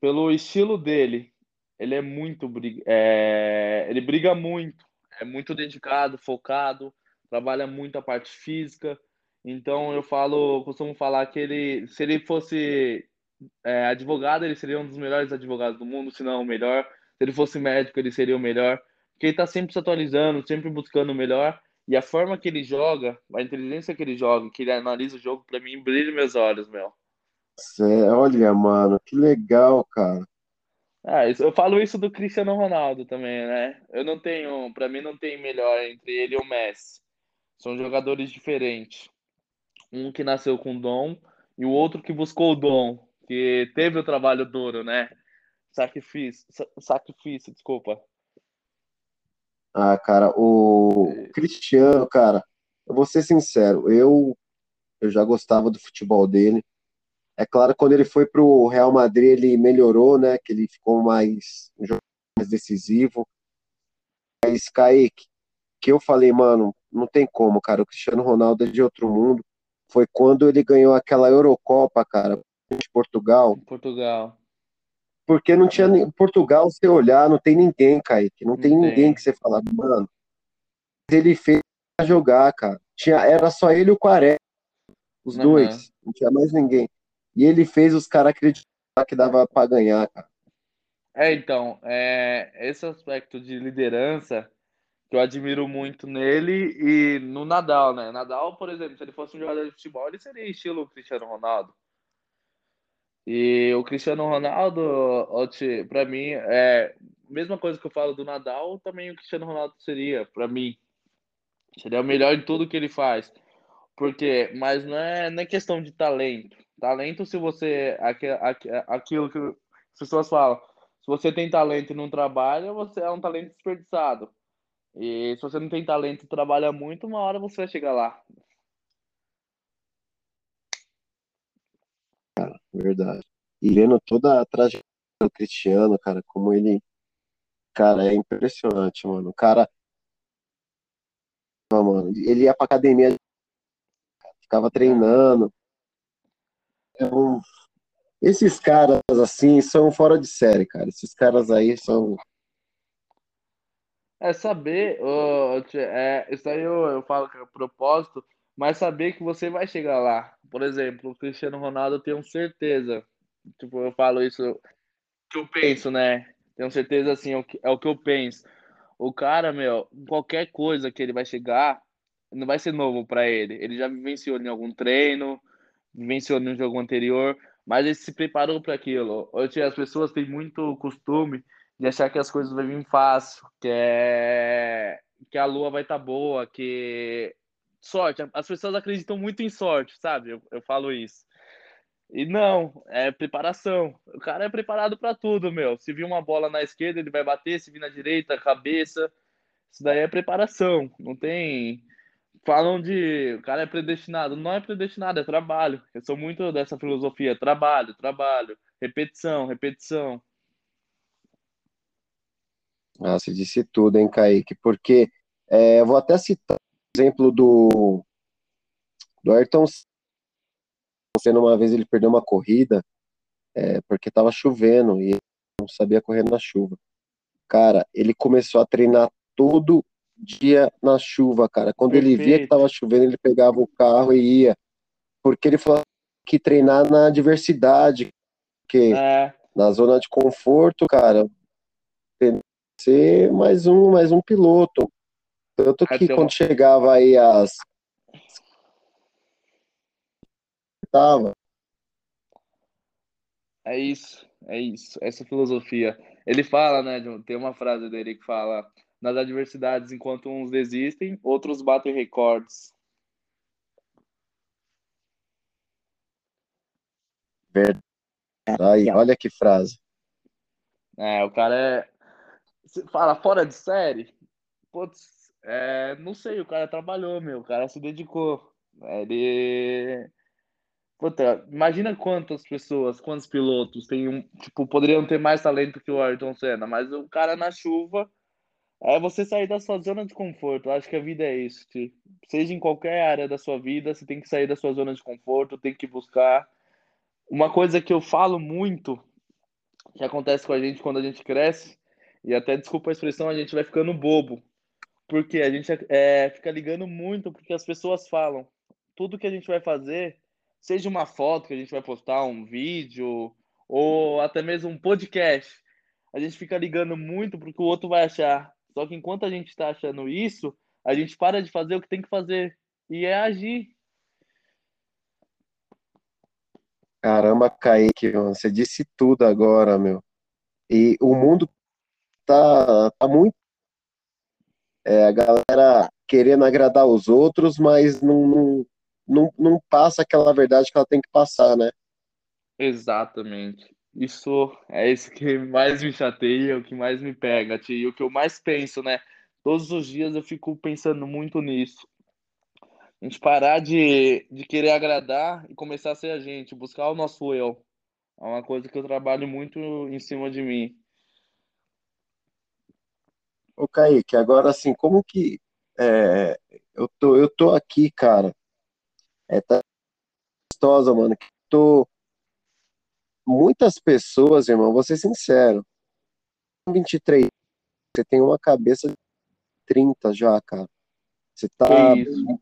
pelo estilo dele. Ele é muito é, ele briga muito, é muito dedicado, focado, trabalha muito a parte física. Então eu falo, costumo falar que ele, se ele fosse é, advogado, ele seria um dos melhores advogados do mundo, se não o melhor. Se ele fosse médico, ele seria o melhor. Porque ele está sempre se atualizando, sempre buscando o melhor. E a forma que ele joga, a inteligência que ele joga, que ele analisa o jogo, para mim, brilha meus olhos, meu. Cê, olha, mano, que legal, cara. Ah, eu falo isso do Cristiano Ronaldo também, né? Eu não tenho, para mim não tem melhor entre ele e o Messi. São jogadores diferentes um que nasceu com dom e o outro que buscou o dom, que teve o trabalho duro, né? Sacrifício, sacrifício, desculpa. Ah, cara, o Cristiano, cara, eu vou ser sincero, eu, eu já gostava do futebol dele. É claro, quando ele foi pro Real Madrid, ele melhorou, né? Que ele ficou mais, um mais decisivo. Mas, Kaique, que eu falei, mano, não tem como, cara. O Cristiano Ronaldo é de outro mundo. Foi quando ele ganhou aquela Eurocopa, cara, de Portugal. Portugal. Porque não tinha. Portugal, você olhar, não tem ninguém, Kaique. Não, não tem, tem ninguém que você fala, mano. Ele fez pra jogar, cara. Tinha, era só ele e o Quaresma. Os uhum. dois. Não tinha mais ninguém. E ele fez os caras acreditar que dava para ganhar, cara. É, então, é, esse aspecto de liderança que eu admiro muito nele e no Nadal, né? Nadal, por exemplo, se ele fosse um jogador de futebol, ele seria estilo Cristiano Ronaldo. E o Cristiano Ronaldo, para mim, é mesma coisa que eu falo do Nadal, também o Cristiano Ronaldo seria, para mim. Seria o melhor em tudo que ele faz. Porque, mas não é, não é questão de talento. Talento, se você. Aquilo que as pessoas falam. Se você tem talento e não trabalha, você é um talento desperdiçado. E se você não tem talento e trabalha muito, uma hora você vai chegar lá. Cara, verdade. E vendo toda a trajetória do Cristiano, cara, como ele. Cara, é impressionante, mano. O cara. Mano, ele ia pra academia, ficava treinando. É um... Esses caras, assim, são fora de série, cara. Esses caras aí são é saber, uh, é, isso aí eu, eu falo que é propósito, mas saber que você vai chegar lá. Por exemplo, o Cristiano Ronaldo, eu tenho certeza. Tipo, eu falo isso que eu penso, né? Tenho certeza, assim, é o que, é eu penso. O cara, meu, qualquer coisa que ele vai chegar, não vai ser novo para ele. Ele já vivenciou em algum treino, em um jogo anterior, mas ele se preparou para aquilo. Hoje as pessoas têm muito costume de achar que as coisas vão vir fácil, que é que a lua vai estar tá boa, que sorte. As pessoas acreditam muito em sorte, sabe? Eu, eu falo isso. E não, é preparação. O cara é preparado para tudo, meu. Se vir uma bola na esquerda, ele vai bater, se vir na direita, cabeça. Isso daí é preparação. Não tem. Falam de o cara é predestinado. Não é predestinado, é trabalho. Eu sou muito dessa filosofia: trabalho, trabalho, repetição, repetição. Ah, você disse tudo, hein, Kaique? Porque é, eu vou até citar o exemplo do, do Ayrton Senna. Uma vez ele perdeu uma corrida é, porque estava chovendo e não sabia correr na chuva. Cara, ele começou a treinar todo dia na chuva, cara. Quando Perfeito. ele via que estava chovendo, ele pegava o carro e ia. Porque ele falou que treinar na diversidade, porque é. na zona de conforto, cara, ser mais um, mais um piloto. Tanto que quando chegava aí as. Tava. É isso, é isso, essa filosofia. Ele fala, né, tem uma frase dele que fala: nas adversidades, enquanto uns desistem, outros batem recordes. Verdade. Aí, olha que frase. É, o cara é, você fala fora de série? Putz, é, não sei, o cara trabalhou, meu, o cara se dedicou. Ele. Puta, imagina quantas pessoas, quantos pilotos tem um, tipo, poderiam ter mais talento que o Ayrton Senna, mas o cara na chuva é você sair da sua zona de conforto. Acho que a vida é isso, tio. seja em qualquer área da sua vida, você tem que sair da sua zona de conforto, tem que buscar. Uma coisa que eu falo muito, que acontece com a gente quando a gente cresce, e até, desculpa a expressão, a gente vai ficando bobo. Porque a gente é, fica ligando muito porque as pessoas falam. Tudo que a gente vai fazer, seja uma foto que a gente vai postar, um vídeo, ou até mesmo um podcast, a gente fica ligando muito porque o outro vai achar. Só que enquanto a gente está achando isso, a gente para de fazer o que tem que fazer. E é agir. Caramba, Kaique, você disse tudo agora, meu. E o mundo tá, tá muito. É, a galera querendo agradar os outros, mas não, não, não, não passa aquela verdade que ela tem que passar, né? Exatamente. Isso é isso que mais me chateia, o que mais me pega, tio, e o que eu mais penso, né? Todos os dias eu fico pensando muito nisso. A gente parar de, de querer agradar e começar a ser a gente, buscar o nosso eu. É uma coisa que eu trabalho muito em cima de mim. Ô, Kaique, agora assim, como que é, eu, tô, eu tô aqui, cara, é, tá gostosa, mano, que tô... Muitas pessoas, irmão, vou ser sincero, 23, você tem uma cabeça de 30 já, cara. Você tá,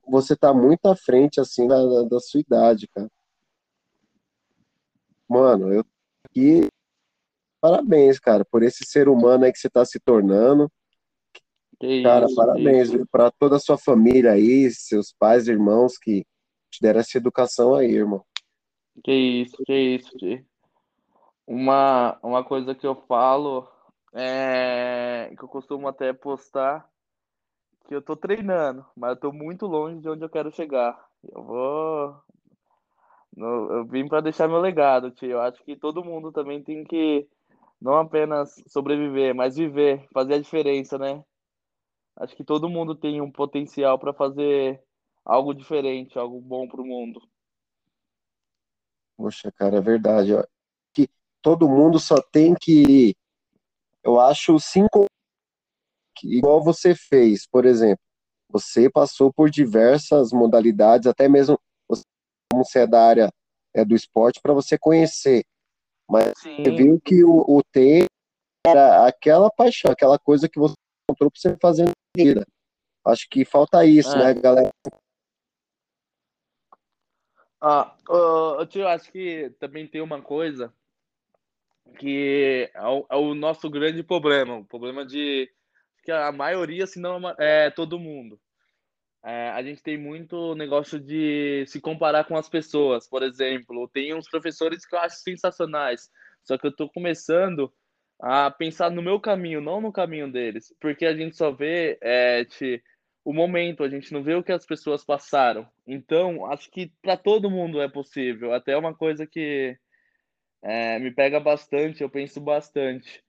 você tá muito à frente, assim, da, da sua idade, cara. Mano, eu aqui. Parabéns, cara, por esse ser humano aí que você tá se tornando. Que cara, isso, parabéns para toda a sua família aí, seus pais, irmãos que te deram essa educação aí, irmão. Que isso, que isso, Uma, uma coisa que eu falo é que eu costumo até postar que eu tô treinando, mas eu tô muito longe de onde eu quero chegar. Eu vou. Eu vim para deixar meu legado, tio. Eu acho que todo mundo também tem que não apenas sobreviver, mas viver, fazer a diferença, né? Acho que todo mundo tem um potencial para fazer algo diferente, algo bom para o mundo. Poxa, cara, é verdade. Todo mundo só tem que, eu acho, cinco igual você fez, por exemplo, você passou por diversas modalidades, até mesmo você, como você é da área é, do esporte, para você conhecer. Mas Sim. você viu que o, o tênis era aquela paixão, aquela coisa que você encontrou para você fazer na vida. Acho que falta isso, é. né, galera? Ah, eu acho que também tem uma coisa que é o, é o nosso grande problema, o problema de que a maioria, se não é todo mundo. É, a gente tem muito negócio de se comparar com as pessoas. Por exemplo, tem uns professores que eu acho sensacionais, só que eu estou começando a pensar no meu caminho, não no caminho deles, porque a gente só vê é, te, o momento, a gente não vê o que as pessoas passaram. Então, acho que para todo mundo é possível. Até uma coisa que é, me pega bastante, eu penso bastante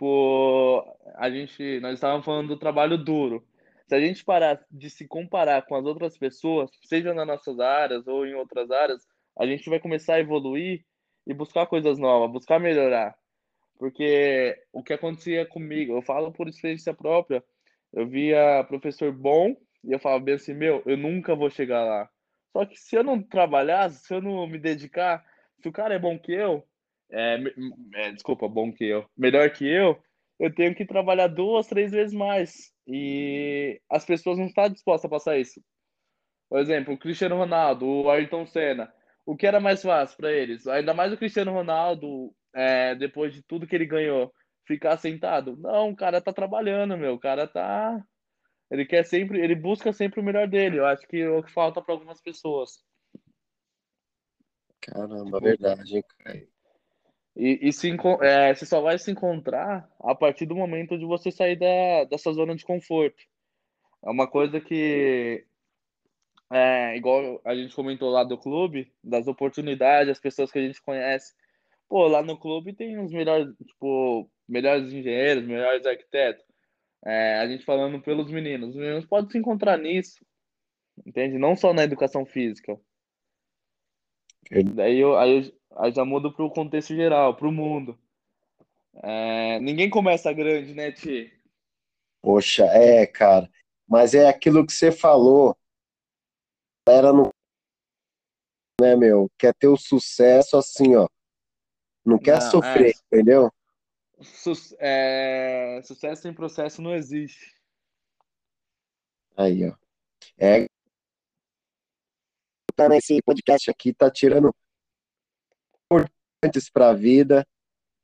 tipo, a gente, nós estávamos falando do trabalho duro. Se a gente parar de se comparar com as outras pessoas, seja nas nossas áreas ou em outras áreas, a gente vai começar a evoluir e buscar coisas novas, buscar melhorar. Porque o que acontecia comigo, eu falo por experiência própria, eu via professor bom e eu falava bem assim, meu, eu nunca vou chegar lá. Só que se eu não trabalhar, se eu não me dedicar, se o cara é bom que eu, é, é, desculpa, bom que eu, melhor que eu, eu tenho que trabalhar duas, três vezes mais. E as pessoas não estão dispostas a passar isso. Por exemplo, o Cristiano Ronaldo, o Ayrton Senna. O que era mais fácil para eles? Ainda mais o Cristiano Ronaldo, é, depois de tudo que ele ganhou, ficar sentado? Não, o cara tá trabalhando, meu. O cara tá. Ele quer sempre, ele busca sempre o melhor dele. Eu acho que é o que falta para algumas pessoas. Caramba, verdade, hein, cara. E, e se, é, você só vai se encontrar a partir do momento de você sair da, dessa zona de conforto. É uma coisa que, é, igual a gente comentou lá do clube, das oportunidades, as pessoas que a gente conhece. Pô, lá no clube tem os melhores, tipo, melhores engenheiros, melhores arquitetos. É, a gente falando pelos meninos. Os meninos podem se encontrar nisso, entende? Não só na educação física. Daí eu, aí eu, Aí já muda para o contexto geral, para o mundo. É, ninguém começa grande, né, Ti? Poxa, é, cara. Mas é aquilo que você falou. Era no. Né, meu? Quer ter o sucesso assim, ó. Não quer não, sofrer, é... entendeu? Su é... Sucesso em processo não existe. Aí, ó. É. Esse podcast aqui tá tirando importantes para a vida.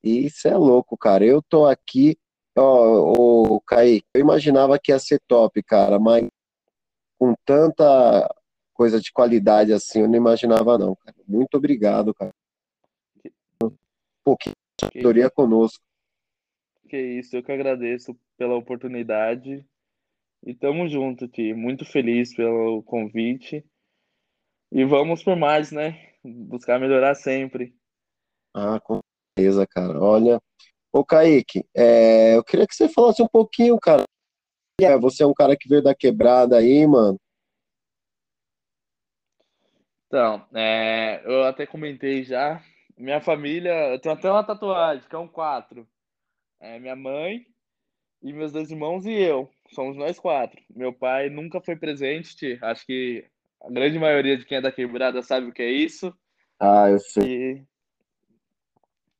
E isso é louco, cara. Eu tô aqui, ó, o Kaique, eu imaginava que ia ser top, cara, mas com tanta coisa de qualidade assim, eu não imaginava não, cara. Muito obrigado, cara. Um pouquinho de sabedoria conosco. Que isso, eu que agradeço pela oportunidade. E tamo junto, Ti. Muito feliz pelo convite. E vamos por mais, né? Buscar melhorar sempre. Ah, com certeza, cara. Olha, ô Kaique, é, eu queria que você falasse um pouquinho, cara, é, você é um cara que veio da quebrada aí, mano. Então, é, eu até comentei já. Minha família, eu tenho até uma tatuagem, que é um quatro. É minha mãe e meus dois irmãos e eu. Somos nós quatro. Meu pai nunca foi presente, acho que a grande maioria de quem é da quebrada sabe o que é isso. Ah, eu sei. E,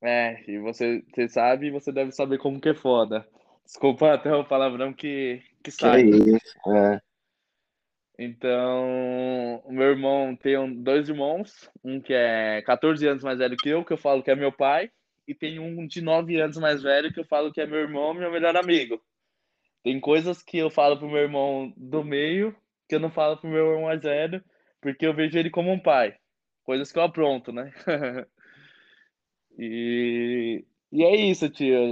é, e você, você sabe e você deve saber como que é foda. Desculpa até o palavrão que, que Que sai. isso, é. Então, o meu irmão tem dois irmãos, um que é 14 anos mais velho que eu, que eu falo que é meu pai, e tem um de 9 anos mais velho que eu falo que é meu irmão, meu melhor amigo. Tem coisas que eu falo pro meu irmão do meio que eu não falo pro meu irmão mais velho, porque eu vejo ele como um pai. Coisas que eu apronto, né? E, e é isso.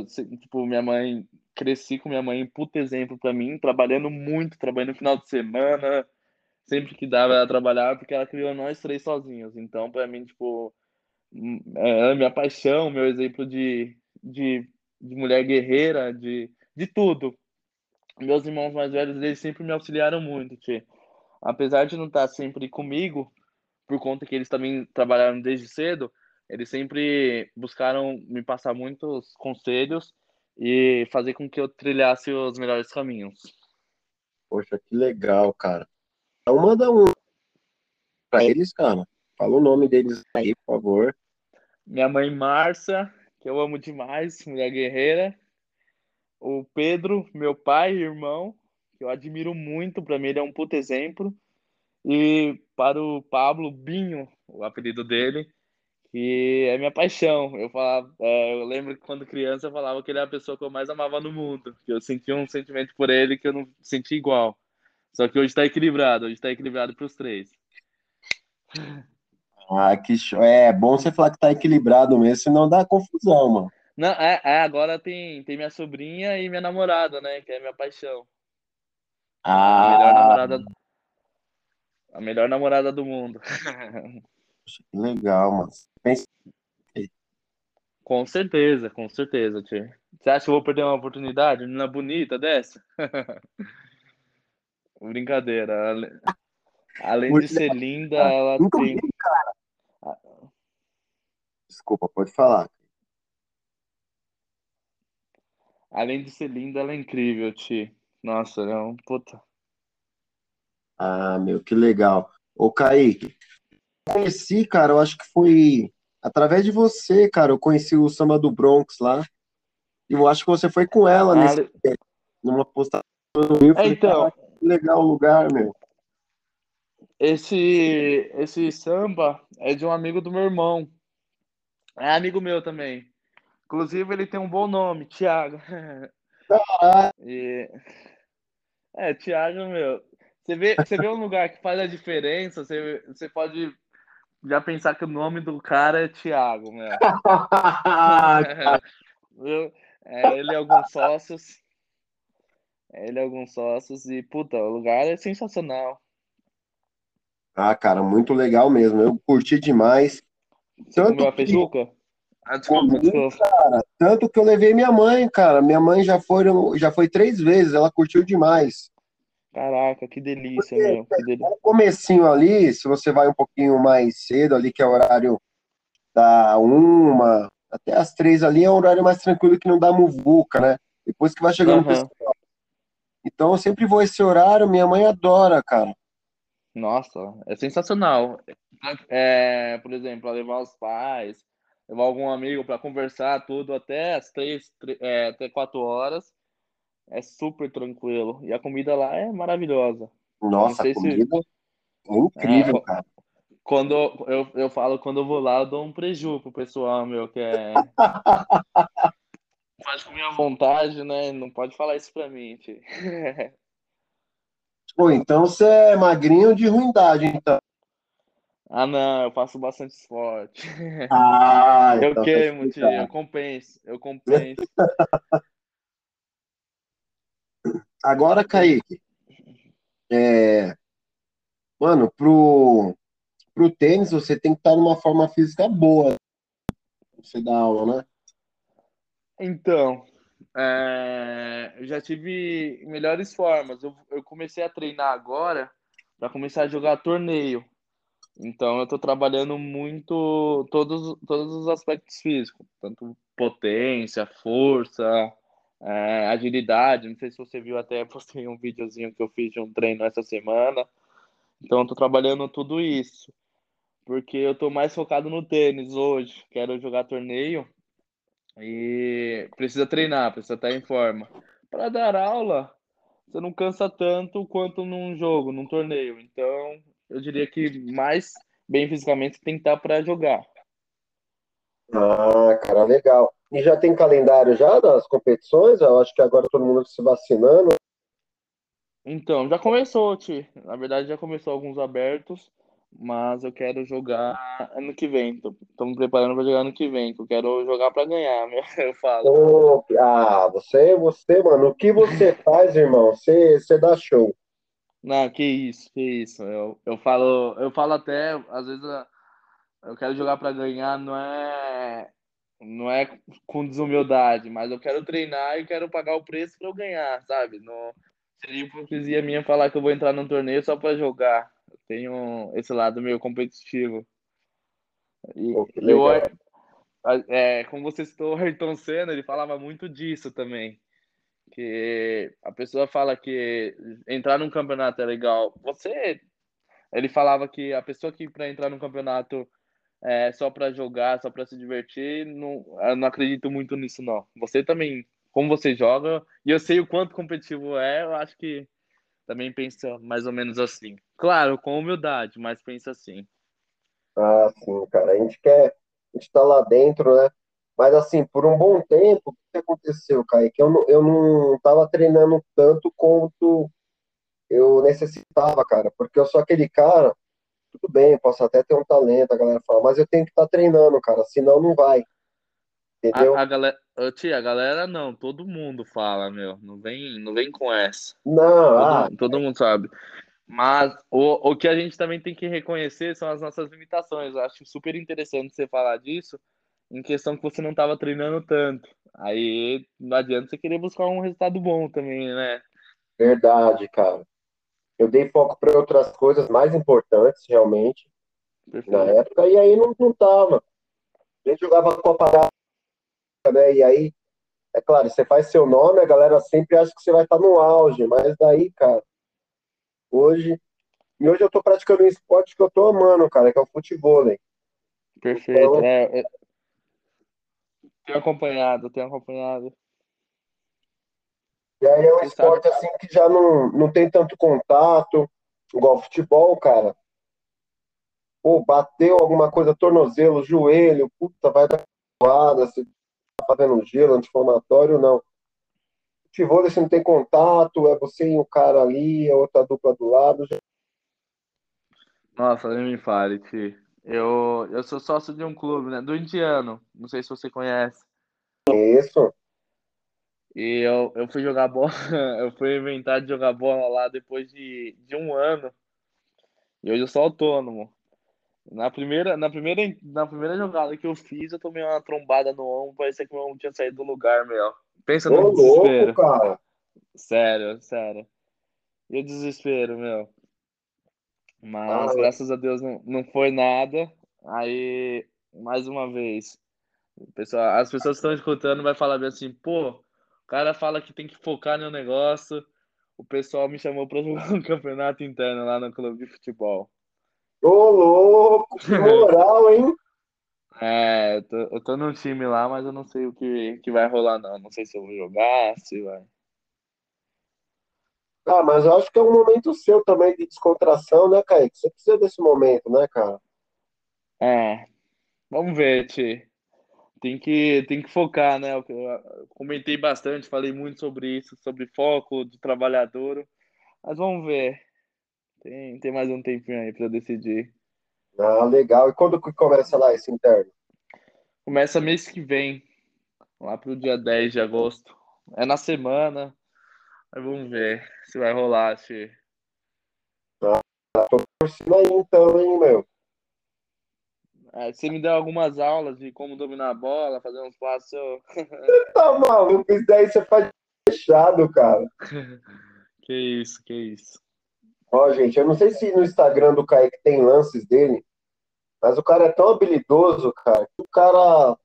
Se- Tipo, minha mãe, cresci com minha mãe, puta exemplo pra mim, trabalhando muito, trabalhando no final de semana, sempre que dava ela trabalhava, porque ela criou nós três sozinhos. Então, pra mim, tipo, hum, é minha paixão, meu exemplo de, de, de mulher guerreira, de, de tudo. Meus irmãos mais velhos, eles sempre me auxiliaram muito, tio. Apesar de não estar sempre comigo, por conta que eles também trabalharam desde cedo, eles sempre buscaram me passar muitos conselhos e fazer com que eu trilhasse os melhores caminhos. Poxa, que legal, cara. Então manda um pra eles, cara. Fala o nome deles aí, por favor. Minha mãe Márcia, que eu amo demais, mulher guerreira. O Pedro, meu pai e irmão, que eu admiro muito, para mim ele é um puto exemplo. E para o Pablo Binho, o apelido dele, que é minha paixão. Eu falava, é, eu lembro que quando criança eu falava que ele era a pessoa que eu mais amava no mundo, que eu sentia um sentimento por ele que eu não senti igual. Só que hoje está equilibrado, hoje está equilibrado para os três. Ah, que show. É bom você falar que tá equilibrado mesmo, senão dá confusão, mano. Não, é, é, agora tem, tem minha sobrinha e minha namorada, né? Que é minha paixão. A melhor Ah, namorada, a melhor namorada do mundo. que legal, mano. Pensa- Com certeza, com certeza, tio. Você acha que eu vou perder uma oportunidade? Menina bonita dessa? Brincadeira. Além de ser linda, ela Nunca tem. vi, cara. Desculpa, pode falar. Além de ser linda, ela é incrível, tio. Nossa, ela é um puta. Ah, meu, que legal. Ô, Kaique, conheci, cara, eu acho que foi através de você, cara, eu conheci o Samba do Bronx lá. E eu acho que você foi com ela nesse, numa postagem. Eu falei, então, "Caraca, que legal o lugar, meu. esse, esse samba é de um amigo do meu irmão. É amigo meu também. Inclusive, ele tem um bom nome, Thiago. E... É, Thiago, meu. Você vê, você vê um lugar que faz a diferença, você, você pode já pensar que o nome do cara é Thiago, meu. É, ele e alguns sócios. É, Ele e alguns sócios. E, puta, o lugar é sensacional. Ah, cara, muito legal mesmo. Eu curti demais. Você Tanto comeu a que-? Ah, desculpa, desculpa. Tanto que eu levei minha mãe, cara. Minha mãe já foi, já foi três vezes, ela curtiu demais. Caraca, que delícia, meu. Que delícia. No comecinho ali, se você vai um pouquinho mais cedo ali, que é o horário da uma até as três ali, é um horário mais tranquilo que não dá muvuca, né? Depois que vai chegando o Aham. pessoal. Então eu sempre vou esse horário, minha mãe adora, cara. Nossa, é sensacional. É, por exemplo, levar os pais, levar algum amigo para conversar tudo até as três, é, até quatro horas. É super tranquilo. E a comida lá é maravilhosa. Nossa, a se- comida é incrível, É, cara. Quando eu, eu falo, quando eu vou lá, eu dou um preju pro pessoal, meu, que é. Pode comer à vontade, né? Não pode falar isso pra mim, tio. Pô, então você é magrinho de ruindade, então. Ah, não, eu faço bastante esporte. Ah, Eu então tá queimo, tio, eu compenso, eu compenso. Agora, Kaique, é, mano, pro, pro tênis você tem que estar numa forma física boa. pra Você dá aula, né? Então, é, eu já tive melhores formas. Eu, eu comecei a treinar agora para começar a jogar torneio. Então eu estou trabalhando muito todos, todos os aspectos físicos, tanto potência, força, é, agilidade. Não sei se você viu até postei um videozinho que eu fiz de um treino essa semana. Então eu tô trabalhando tudo isso. Porque eu tô mais focado no tênis hoje. Quero jogar torneio e precisa treinar, precisa estar em forma. Para dar aula, você não cansa tanto quanto num jogo, num torneio. Então, eu diria que mais bem fisicamente tem que estar para jogar. Ah, cara, legal. E já tem calendário já das competições? Eu acho que agora todo mundo se vacinando. Então, já começou, Ti. Na verdade, já começou alguns abertos, mas eu quero jogar ano que vem. Tô, me preparando para jogar ano que vem, que eu quero jogar para ganhar, meu, eu falo. Oh, ah, você, você, mano, o que você faz, irmão? Você, você dá show. Não, que isso, que isso. Eu, eu falo, eu falo até, às vezes eu quero jogar para ganhar, não é não é com desumildade, mas eu quero treinar e quero pagar o preço para eu ganhar, sabe? Não seria hipocrisia minha falar que eu vou entrar num torneio só para jogar. Eu tenho esse lado meio competitivo. E Pô, eu, é, como você citou o Ayrton Senna, ele falava muito disso também. Que a pessoa fala que entrar num campeonato é legal. Você. Ele falava que a pessoa que para entrar num campeonato é, só para jogar, só para se divertir, não, eu não acredito muito nisso, não. Você também, como você joga, e eu sei o quanto competitivo é, eu acho que também pensa mais ou menos assim. Claro, com humildade, mas pensa assim. Ah, sim, cara. A gente quer, gente tá lá dentro, né? Mas assim, por um bom tempo, o que aconteceu, Kaique? Eu não, eu não tava treinando tanto quanto eu necessitava, cara, porque eu sou aquele cara tudo bem, posso até ter um talento, a galera fala, mas eu tenho que estar tá treinando, cara, senão não vai. Entendeu? A, a galera, tia, a galera não, todo mundo fala, meu, não vem, não vem com essa. Não, todo, ah, todo mundo sabe. Mas o, o que a gente também tem que reconhecer são as nossas limitações. Eu acho super interessante você falar disso, em questão que você não estava treinando tanto. Aí não adianta você querer buscar um resultado bom também, né? verdade, cara. Eu dei foco para outras coisas mais importantes, realmente, na Perfeito. época, e aí não, não tava. A gente jogava Copa da né? E aí, é claro, você faz seu nome, a galera sempre acha que você vai estar no auge, mas daí, cara, hoje. E hoje eu tô praticando um esporte que eu tô amando, cara, que é o futebol, né? Perfeito. Então, É, é- tenho acompanhado, tenho acompanhado. E aí é um esporte assim que já não, não tem tanto contato, igual futebol, cara. Pô, bateu alguma coisa, tornozelo, joelho, puta, vai dar porrada, se tá fazendo gelo, anti-inflamatório, não. Futebol, você não tem contato, é você e o cara ali, é outra dupla do lado. já nossa, nem me fale, Ti. Eu, eu sou sócio de um clube, né? Do indiano. Não sei se você conhece. isso. E eu, eu fui jogar bola, eu fui inventar de jogar bola lá depois de, de um ano. E hoje eu sou autônomo. Na primeira, na primeira, na primeira jogada que eu fiz, eu tomei uma trombada no ombro, parecia que meu ombro tinha saído do lugar, meu. Pensa Ô, no louco, desespero. cara. Sério, sério. E o desespero, meu. Ah, Mas graças a Deus não, não foi nada. Aí, mais uma vez, pessoal, as pessoas que estão escutando vai falar bem assim, pô, o cara fala que tem que focar no negócio. O pessoal me chamou para jogar um campeonato interno lá no clube de futebol. ô, louco, que moral, hein? É, eu tô, eu tô num time lá, mas eu não sei o que, que vai rolar, não. Não sei se eu vou jogar, se vai. Ah, mas eu acho que é um momento seu também de descontração, né, Kaique? Você precisa desse momento, né, cara? É, vamos ver, Ti. Tem que, tem que focar, né? Eu, comentei bastante, falei muito sobre isso, sobre foco do trabalhador. Mas vamos ver. Tem, tem mais um tempinho aí para decidir. Ah, legal. E quando que começa lá esse interno? Começa mês que vem, lá pro dia 10 de agosto. É na semana. Mas vamos ver se vai rolar, Ti. Por cima aí, então, hein, meu? É, você me deu algumas aulas de como dominar a bola, fazer uns passos. Tá maluco, isso daí você faz fechado, cara. que isso, que isso. Ó, gente, eu não sei se no Instagram do Kaique tem lances dele, mas o cara é tão habilidoso, cara, que o cara.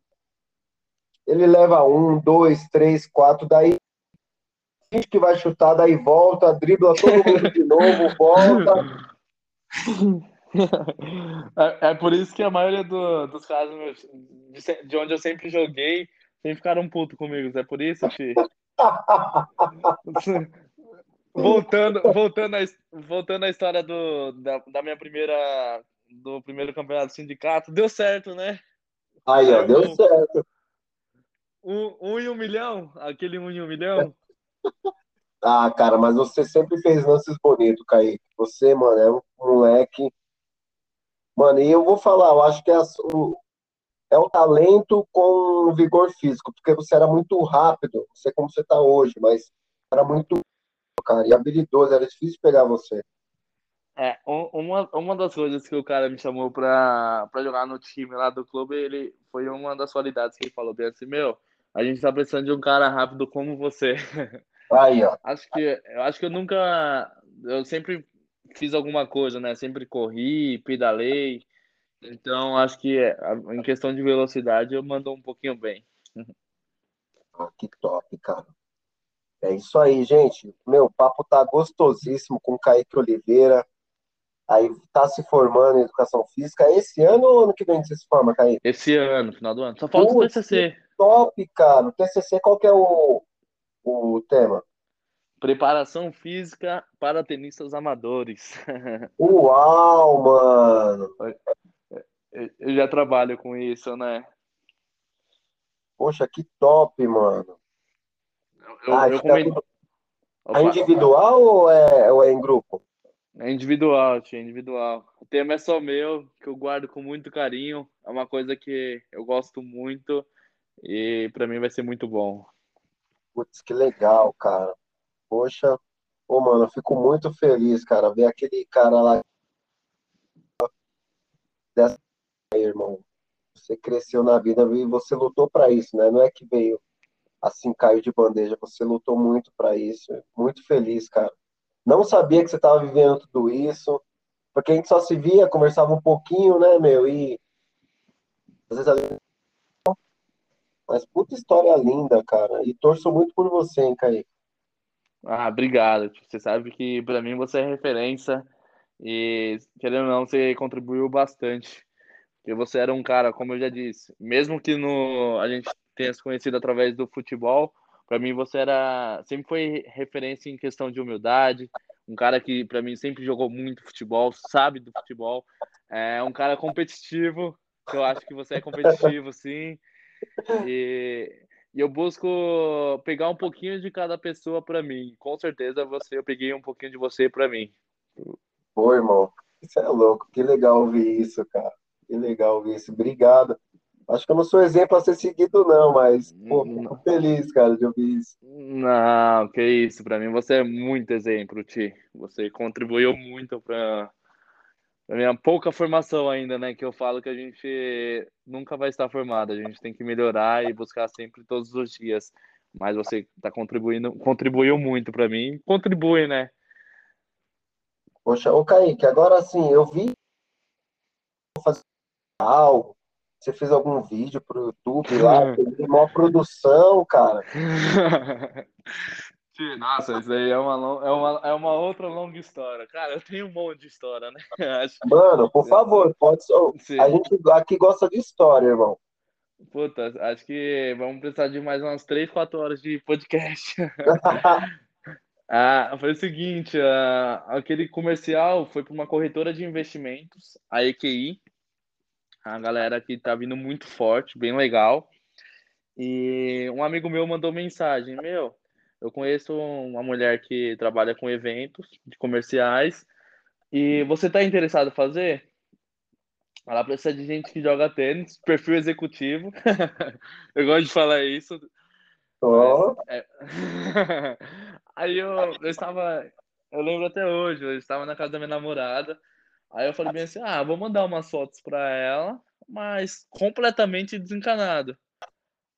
Ele leva um, dois, três, quatro, daí gente que vai chutar, daí volta, dribla todo mundo de novo, volta. É, é, por isso que a maioria do, dos casos de, de, onde eu sempre joguei sempre ficaram puto comigo. É por isso, Ti. voltando, voltando, a, voltando à história do, da, da minha primeira do primeiro campeonato sindicato, deu certo, né? Aí, ó, deu certo. Um, um em um milhão? Aquele um em um milhão? Ah, cara, mas você sempre fez lances bonitos, Kaique. Você, mano, é um moleque. Mano, e eu vou falar, eu acho que é, o, é o talento com vigor físico, porque você era muito rápido, não sei como você tá hoje, mas era muito, cara, e habilidoso, era difícil pegar você. É, uma, uma das coisas que o cara me chamou pra, pra jogar no time lá do clube, ele foi uma das qualidades que ele falou bem assim, meu, a gente tá precisando de um cara rápido como você. Aí, ó. Acho que, eu acho que eu nunca. Eu sempre fiz alguma coisa, né? Sempre corri, pedalei. Então, acho que em questão de velocidade eu mando um pouquinho bem. Ah, que top, cara. É isso aí, gente. Meu, o papo tá gostosíssimo com o Kaique Oliveira. Aí tá se formando em educação física. Esse ano ou ano que vem você se forma, Kaique? Esse ano, final do ano. Só falta o TCC. Top, cara. O TCC, qual que é o, o tema? Preparação física para tenistas amadores. Uau, mano! Eu já trabalho com isso, né? Poxa, que top, mano. Eu, ah, eu tá... É individual ou é, ou é em grupo? É individual, tia, individual. O tema é só meu, que eu guardo com muito carinho. É uma coisa que eu gosto muito e para mim vai ser muito bom. Putz, que legal, cara. Poxa, ô, mano, eu fico muito feliz, cara, ver aquele cara lá. Dessa aí, irmão. Você cresceu na vida e você lutou para isso, né? Não é que veio assim, caiu de bandeja. Você lutou muito para isso. Muito feliz, cara. Não sabia que você estava vivendo tudo isso, porque a gente só se via, conversava um pouquinho, né, meu? E às vezes ali mas puta história linda, cara. E torço muito por você, hein, Kaique. Ah, obrigado. Você sabe que para mim você é referência e, querendo ou não, você contribuiu bastante. Porque você era um cara, como eu já disse, mesmo que no, a gente tenha se conhecido através do futebol, para mim você era sempre foi referência em questão de humildade, um cara que para mim sempre jogou muito futebol, sabe do futebol, é um cara competitivo, eu acho que você é competitivo sim. E, e eu busco pegar um pouquinho de cada pessoa para mim. Com certeza você, eu peguei um pouquinho de você para mim. Pô, irmão, isso é louco. Que legal ouvir isso, cara. Que legal ouvir isso. Obrigado. Acho que eu não sou exemplo a ser seguido, não, mas pô, fico feliz, cara, de ouvir isso. Não, que isso. Para mim você é muito exemplo, Ti. Você contribuiu muito para minha pouca formação ainda, né? Que eu falo que a gente nunca vai estar formado, a gente tem que melhorar e buscar sempre todos os dias. Mas você está contribuindo, contribuiu muito para mim, contribui, né? Poxa, ô Kaique, agora sim, eu vi fazer algo, você fez algum vídeo pro YouTube lá, uma produção, cara. Nossa, isso aí é uma, é, uma, é uma outra longa história. Cara, eu tenho um monte de história, né? Acho... Mano, por favor, pode só. Sim. A gente aqui gosta de história, irmão. Puta, acho que vamos precisar de mais umas 3, 4 horas de podcast. ah, foi o seguinte, uh, aquele comercial foi para uma corretora de investimentos, a EQI. A galera que tá vindo muito forte, bem legal. E um amigo meu mandou mensagem, meu, eu conheço uma mulher que trabalha com eventos de comerciais e você está interessado em fazer? Ela precisa de gente que joga tênis, perfil executivo. eu gosto de falar isso. Oh. É... Aí eu, eu estava, eu lembro até hoje, eu estava na casa da minha namorada. Aí eu falei bem assim, ah, vou mandar umas fotos para ela, mas completamente desencanado.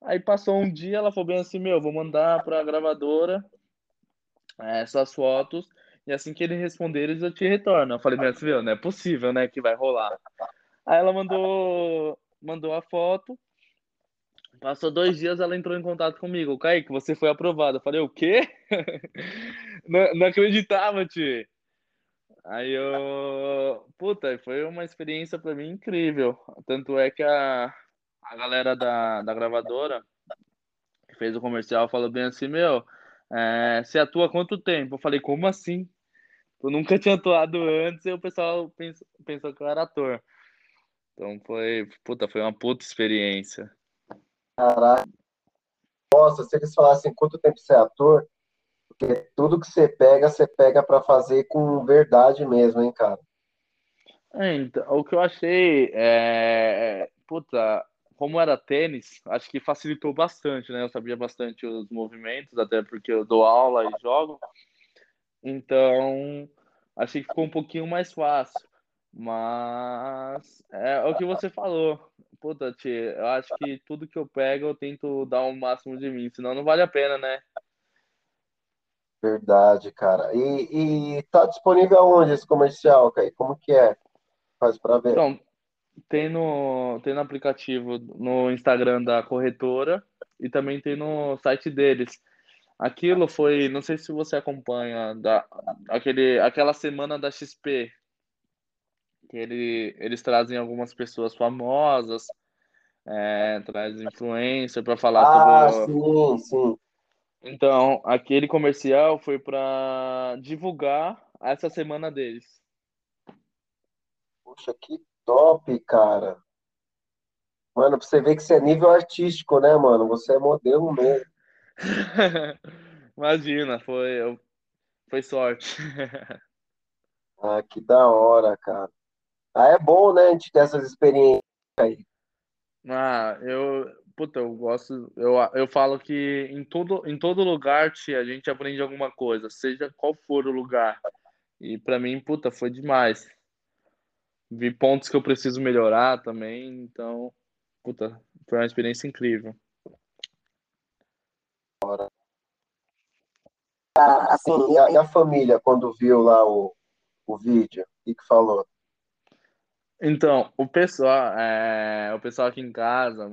Aí passou um dia, ela falou bem assim, meu, vou mandar para a gravadora eh, essas fotos e assim que eles responderem eu te retorno. Eu falei bem assim, meu, não é possível, né, que vai rolar. Aí ela mandou, mandou a foto. Passou dois dias, ela entrou em contato comigo. Kaique, você foi aprovado. Eu falei, o quê? não, não acreditava, tio. Aí eu. Puta, foi uma experiência para mim incrível. Tanto é que a, a galera da, da gravadora que fez o comercial falou bem assim: Meu, é, você atua quanto tempo? Eu falei, como assim? Eu nunca tinha atuado antes e o pessoal pensou, pensou que eu era ator. Então foi, puta, foi uma puta experiência. Caraca. Nossa, se eles falassem quanto tempo você é ator, porque tudo que você pega, você pega para fazer com verdade mesmo, hein, cara? É, então, o que eu achei é, puta, como era tênis, acho que facilitou bastante, né? Eu sabia bastante os movimentos, até porque eu dou aula e jogo. Então, achei que ficou um pouquinho mais fácil. Mas é o que você falou. Puta, tia, eu acho que tudo que eu pego eu tento dar o máximo de mim, senão não vale a pena, né? Verdade, cara. E, e tá disponível aonde esse comercial, Kai? Como que é? Faz para ver. Então, tem no, tem no aplicativo no Instagram da corretora e também tem no site deles. Aquilo foi, não sei se você acompanha, da, aquele, aquela semana da XP, que ele, eles trazem algumas pessoas famosas, é, traz influencer para falar ah, sobre. sim, sim. Então, aquele comercial foi para divulgar essa semana deles. Poxa, que top, cara. Mano, pra você ver que você é nível artístico, né, mano? Você é modelo mesmo. Imagina, foi, foi sorte. ah, que da hora, cara. Ah, é bom, né, a gente ter essas experiências aí. Ah, eu, puta, eu gosto, eu, eu falo que em todo, em todo lugar, tia, a gente aprende alguma coisa, seja qual for o lugar. E para mim, puta, foi demais. Vi pontos que eu preciso melhorar também, então, puta, foi uma experiência incrível. Ah, assim, e a, e a, família, quando viu lá o, o vídeo, o que, que falou? Então, o pessoal, é, o pessoal aqui em casa,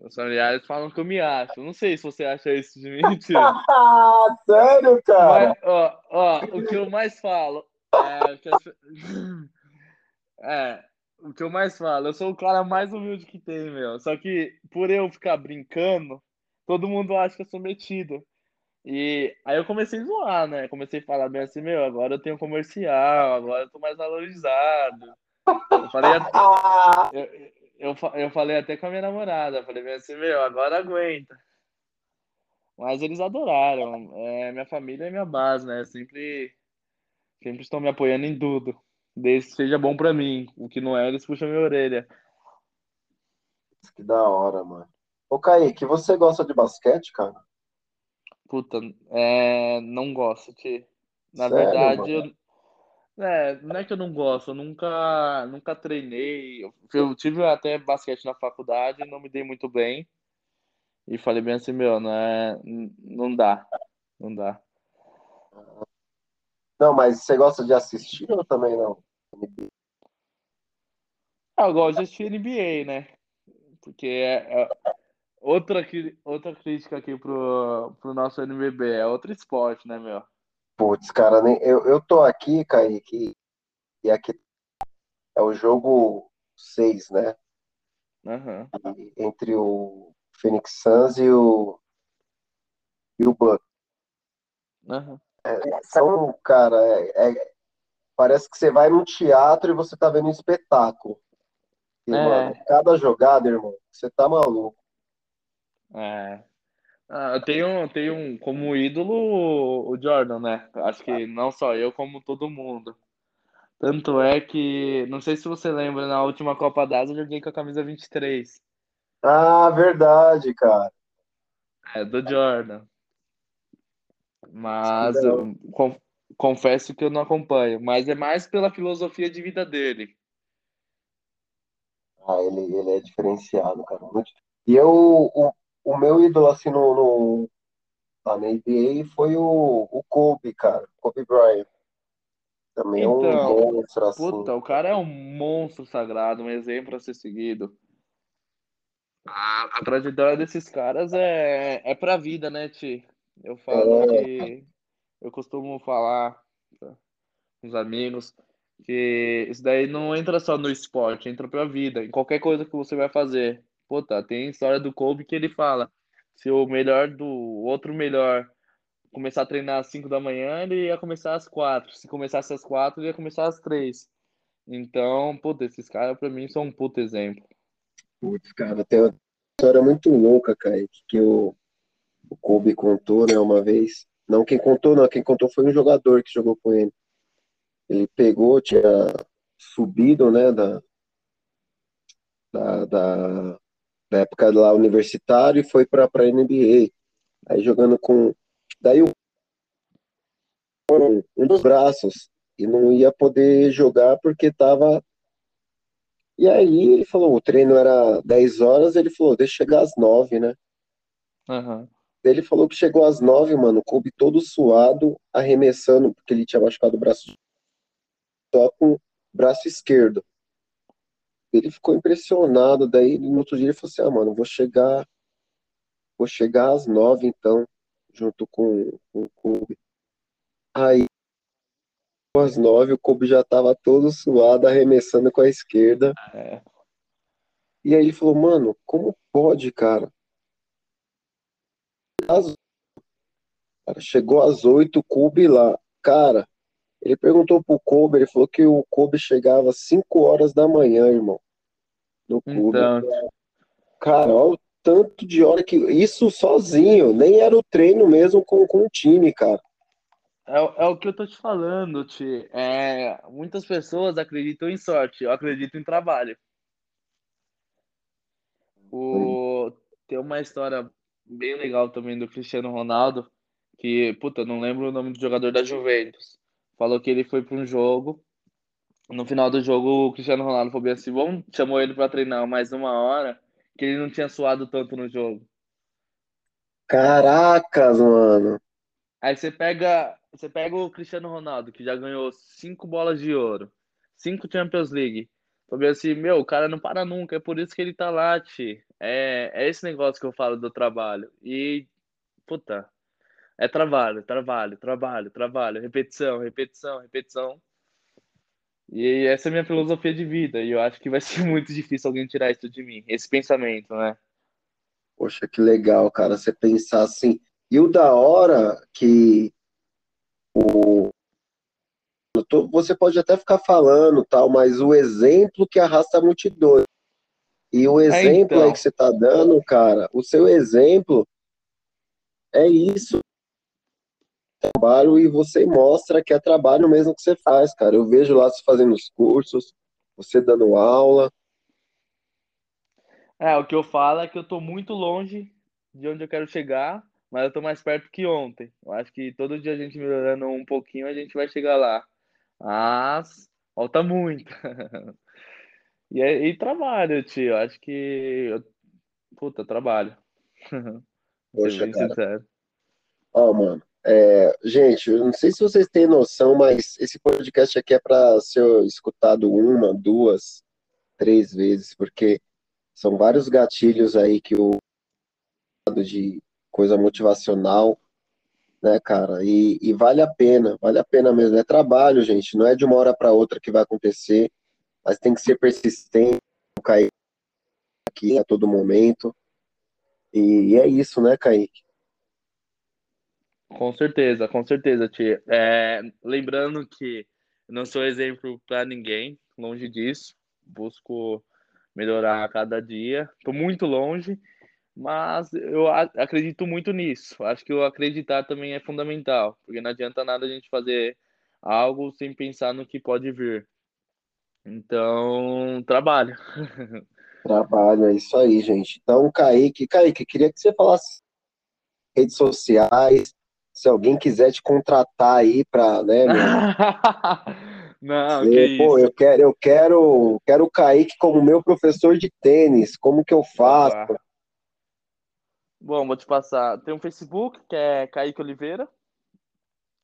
meus familiares falam que eu me acho. Não sei se você acha isso de mim. Sério, cara? Mas, ó, ó, o que eu mais falo é, que as... é, o que eu mais falo, eu sou o cara mais humilde que tem, meu. Só que por eu ficar brincando, todo mundo acha que eu sou metido. E aí eu comecei a zoar, né? Comecei a falar bem assim, meu, agora eu tenho comercial, agora eu tô mais valorizado. Eu falei até, eu, eu, eu falei até com a minha namorada, falei bem assim, meu, agora aguenta. Mas eles adoraram. É, minha família é minha base, né? Sempre, sempre estão me apoiando em tudo. Desde que seja bom pra mim. O que não é, eles puxam minha orelha. Que da hora, mano. Ô, Kaique, você gosta de basquete, cara? Puta, é, não gosto, que Na Sério, verdade, eu, é, não é que eu não gosto, eu nunca, nunca treinei. Eu, eu tive até basquete na faculdade, não me dei muito bem. E falei bem assim, meu, não é, não dá, não dá. Não, mas você gosta de assistir ou também não? Ah, Eu gosto de assistir NBA, né? Porque é, é outra, outra crítica aqui pro, pro nosso NBB, é outro esporte, né, meu? Putz, cara, nem, eu, eu tô aqui, Kaique, e aqui é o jogo 6, né? Aham. E- entre o Phoenix Suns e o, e o Bucks. Aham. São, cara, é, é- parece que você vai num teatro e você tá vendo um espetáculo. E, É. mano, cada jogada, irmão, você tá maluco. É. Ah, eu tenho, tenho um, como ídolo o Jordan, né? Acho que não só eu, como todo mundo. Tanto é que, não sei se você lembra, na última Copa d'Asa eu joguei com a camisa 23. Ah, verdade, cara. É, do Jordan. Mas eu- con- confesso que eu não acompanho, mas é mais pela filosofia de vida dele. Ah, ele, ele é diferenciado, cara. Muito... E eu, o, o meu ídolo, assim, no, no, lá na NBA foi o, o Kobe, cara. Kobe Bryant. Também então, é um então, monstro, assim. Puta, o cara é um monstro sagrado, um exemplo a ser seguido. A, a trajetória desses caras é, é pra vida, né, Ti? Eu falo é. que. Eu costumo falar com os amigos que isso daí não entra só no esporte, entra pra vida, em qualquer coisa que você vai fazer. Pô, tá, tem história do Kobe que ele fala: se o melhor do outro melhor começar a treinar às 5 da manhã, ele ia começar às 4. Se começasse às 4, ele ia começar às 3. Então, puta, esses caras pra mim são um puto exemplo. Putz, cara, tem uma história muito louca, cara, que o, o Kobe contou, né, uma vez. Não quem contou, não, quem contou foi um jogador que jogou com ele. Ele pegou, tinha subido, né, da, da, da, época lá universitário e foi para a NBA. Aí jogando com. Daí o um dos braços e não ia poder jogar porque tava e aí ele falou, o treino era 10 horas, ele falou, deixa chegar às 9, né? Uhum. Ele falou que chegou às 9, mano, coube todo suado, arremessando, porque ele tinha machucado o braço só com o braço esquerdo. Ele ficou impressionado, daí no outro dia ele falou assim, ah, mano, vou chegar, vou chegar às 9 então, junto com, com o Kobe. Aí às nove, o Kobe já tava todo suado, arremessando com a esquerda. É. E aí ele falou, mano, como pode, cara? As... Cara, chegou às oito, o Kobe lá. Cara, ele perguntou pro Kobe, ele falou que o Kobe chegava às 5 horas da manhã, irmão. No clube. Então... Cara, olha o tanto de hora que. Isso sozinho, nem era o treino mesmo com, com o time, cara. É, é o que eu tô te falando, Ti. É, muitas pessoas acreditam em sorte, eu acredito em trabalho. O, tem uma história bem legal também do Cristiano Ronaldo, que, puta, não lembro o nome do jogador da Juventus. Falou que ele foi para um jogo. No final do jogo, o Cristiano Ronaldo falou bem assim: vamos, chamou ele para treinar mais uma hora, que ele não tinha suado tanto no jogo. Caracas, mano. Aí você pega você pega o Cristiano Ronaldo, que já ganhou cinco bolas de ouro, cinco Champions League. Falei assim, meu, o cara não para nunca, é por isso que ele tá lá, ti. É, é esse negócio que eu falo do trabalho. E, puta, é trabalho, trabalho, trabalho, trabalho, repetição, repetição, repetição. E essa é a minha filosofia de vida. E eu acho que vai ser muito difícil alguém tirar isso de mim, esse pensamento, né? Poxa, que legal, cara, você pensar assim. E o da hora que o você pode até ficar falando tal, mas o exemplo que arrasta a multidão. E o é, exemplo é, então. aí que você tá dando, cara, o seu exemplo é isso. Trabalho e você mostra que é trabalho mesmo que você faz, cara. Eu vejo lá você fazendo os cursos, você dando aula. É, o que eu falo é que eu tô muito longe de onde eu quero chegar, mas eu tô mais perto que ontem. Eu acho que todo dia a gente melhorando um pouquinho, a gente vai chegar lá. Mas falta muito. e, é, e trabalho, tio. Acho que. Puta, trabalho. Poxa, bem cara. sincero. Ó, oh, mano. É, gente, eu não sei se vocês têm noção, mas esse podcast aqui é para ser escutado uma, duas, três vezes, porque são vários gatilhos aí que o de coisa motivacional, né, cara? E, e, vale a pena, vale a pena mesmo. É trabalho, gente, não é de uma hora para outra que vai acontecer, mas tem que ser persistente, cair aqui a todo momento. E, e é isso, né, Kaique? Com certeza, com certeza, tia. É, lembrando que não sou exemplo para ninguém, longe disso. Busco melhorar a cada dia. Estou muito longe, mas eu acredito muito nisso. Acho que o acreditar também é fundamental, porque não adianta nada a gente fazer algo sem pensar no que pode vir. Então, trabalho. Trabalho, é isso aí, gente. Então, Kaique, Kaique, queria que você falasse redes sociais, se alguém quiser te contratar aí para, né, Não, Você, que pô, isso. eu quero, eu quero, quero o Kaique como meu professor de tênis. Como que eu faço? Bom, vou te passar. Tem um Facebook, que é Kaique Oliveira.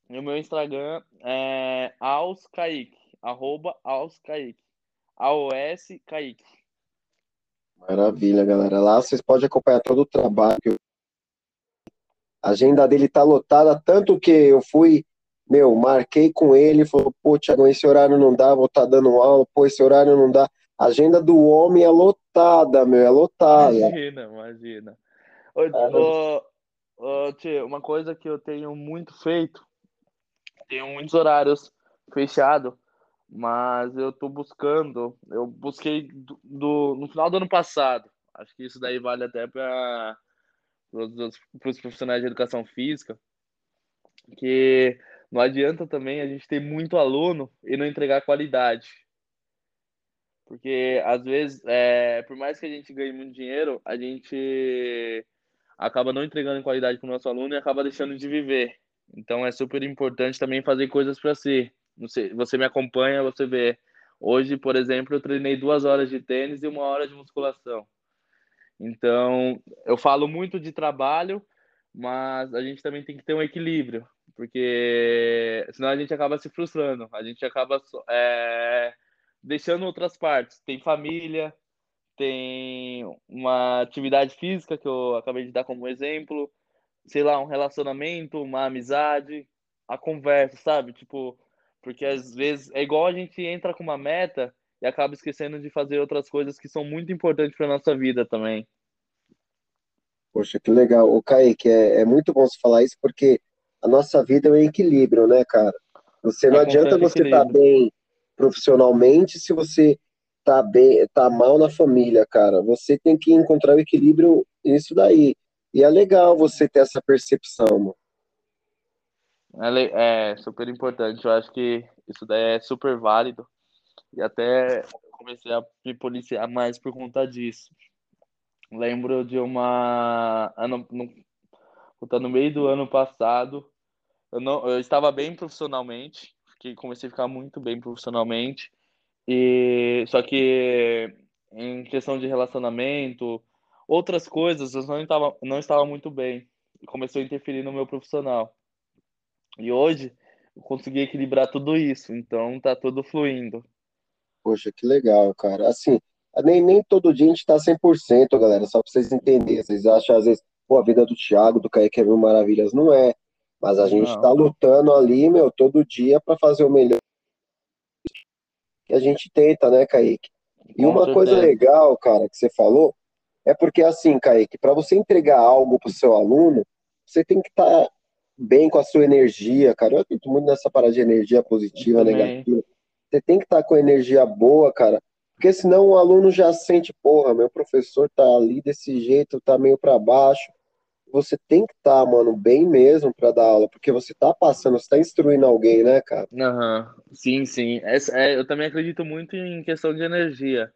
E o meu Instagram é auskaique, arroba auskaique. A-O-S Kaique. Maravilha, galera. Lá vocês podem acompanhar todo o trabalho. A agenda dele tá lotada, tanto que eu fui, meu, marquei com ele, falou, pô, Thiago, esse horário não dá, vou estar dando aula, pô, esse horário não dá. A agenda do homem é lotada, meu, é lotada. Imagina, imagina. Ô, Cara. ô, uma coisa que eu tenho muito feito, tenho muitos horários fechados, mas eu tô buscando, eu busquei do, do- no final do ano passado, acho que isso daí vale até para os profissionais de educação física, que não adianta também a gente ter muito aluno e não entregar qualidade. Porque às vezes, é, por mais que a gente ganhe muito dinheiro, a gente acaba não entregando qualidade para o nosso aluno e acaba deixando de viver. Então é super importante também fazer coisas para si. Você, me acompanha, você vê. Hoje, por exemplo, eu treinei duas horas de tênis e uma hora de musculação. Então, eu falo muito de trabalho, mas a gente também tem que ter um equilíbrio, porque senão a gente acaba se frustrando, a gente acaba é, deixando outras partes. Tem família, tem uma atividade física que eu acabei de dar como exemplo, sei lá, um relacionamento, uma amizade, a conversa, sabe? Tipo, porque às vezes é igual a gente entra com uma meta e acaba esquecendo de fazer outras coisas que são muito importantes para nossa vida também. Poxa, que legal. O Kaique, é, é muito bom você falar isso, porque a nossa vida é um equilíbrio, né, cara? Você não É adianta você estar equilíbrio. bem profissionalmente se você tá bem, tá mal na família, cara. Você tem que encontrar o equilíbrio nisso daí. E é legal você ter essa percepção, mano. É, é super importante. Eu acho que isso daí é super válido. E até comecei a me policiar mais por conta disso. Lembro de uma. Ano, no, no meio do ano passado, eu, não, eu estava bem profissionalmente, fiquei, comecei a ficar muito bem profissionalmente. E só que em questão de relacionamento, outras coisas, eu não estava, não estava muito bem. Começou a interferir no meu profissional. E hoje eu consegui equilibrar tudo isso, então tá tudo fluindo. Poxa, que legal, cara. Assim, nem, nem todo dia a gente tá 100%, galera, só pra vocês entenderem. Vocês acham, às vezes, pô, a vida do Thiago, do Kaique é mil maravilhas. Não é. Mas a gente Não. tá lutando ali, meu, todo dia pra fazer o melhor que a gente tenta, né, Kaique? E Com uma coisa legal, cara, que você falou, é porque assim, Kaique, para você entregar algo pro seu aluno, você tem que estar bem com a sua energia, cara. Eu acredito muito nessa parada de energia positiva, negativa. Você tem que estar com energia boa, cara, porque senão o aluno já sente, porra, meu professor tá ali desse jeito, tá meio para baixo. Você tem que estar, mano, bem mesmo para dar aula, porque você tá passando, você tá instruindo alguém, né, cara? Aham, Sim, sim. É, eu também acredito muito em questão de energia,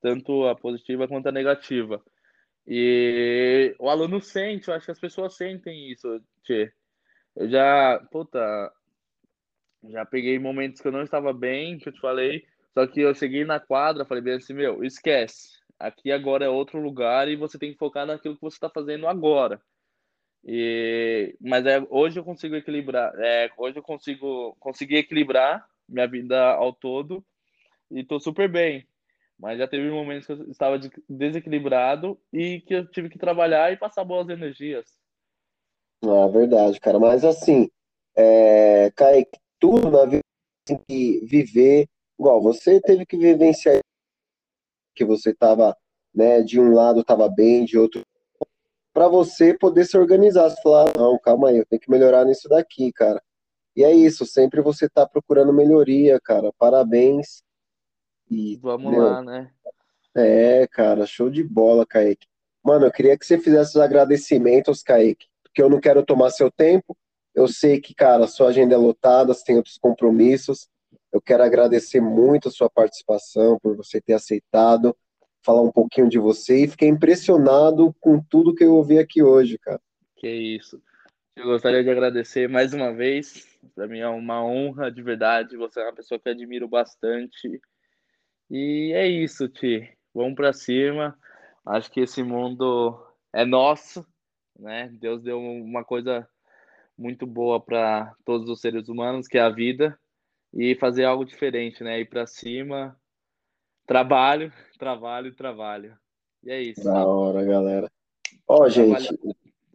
tanto a positiva quanto a negativa. E o aluno sente, eu acho que as pessoas sentem isso, Tchê. Eu já, puta, já peguei momentos que eu não estava bem, que eu te falei, só que eu cheguei na quadra, falei bem assim, meu, esquece. Aqui agora é outro lugar e você tem que focar naquilo que você está fazendo agora. E, mas é, hoje eu consigo equilibrar, é, hoje eu consigo conseguir equilibrar minha vida ao todo e tô super bem. Mas já teve momentos que eu estava de- desequilibrado e que eu tive que trabalhar e passar boas energias. Ah, verdade, cara. Mas assim, é, Kaique, tudo na vida tem que viver. Igual, você teve que vivenciar que você estava, né, de um lado estava bem, de outro, para você poder se organizar. Você falar, "Ah, não, calma aí, eu tenho que melhorar nisso daqui, cara. E é isso, sempre você tá procurando melhoria, cara. Parabéns. E, Vamos meu, lá, né? é, cara, show de bola, Kaique. Mano, eu queria que você fizesse os agradecimentos, Kaique, porque eu não quero tomar seu tempo. Eu sei que, cara, sua agenda é lotada, você tem outros compromissos. Eu quero agradecer muito a sua participação, por você ter aceitado falar um pouquinho de você e fiquei impressionado com tudo que eu ouvi aqui hoje, cara. Que isso. Eu gostaria de agradecer mais uma vez. Para mim é uma honra de verdade. Você é uma pessoa que eu admiro bastante. E é isso, Ti. Vamos para cima. Acho que esse mundo é nosso, né? Deus deu uma coisa muito boa para todos os seres humanos, que é a vida, e fazer algo diferente, né? Ir para cima, trabalho, trabalho, trabalho. E é isso. Da hora, galera. Ó, gente,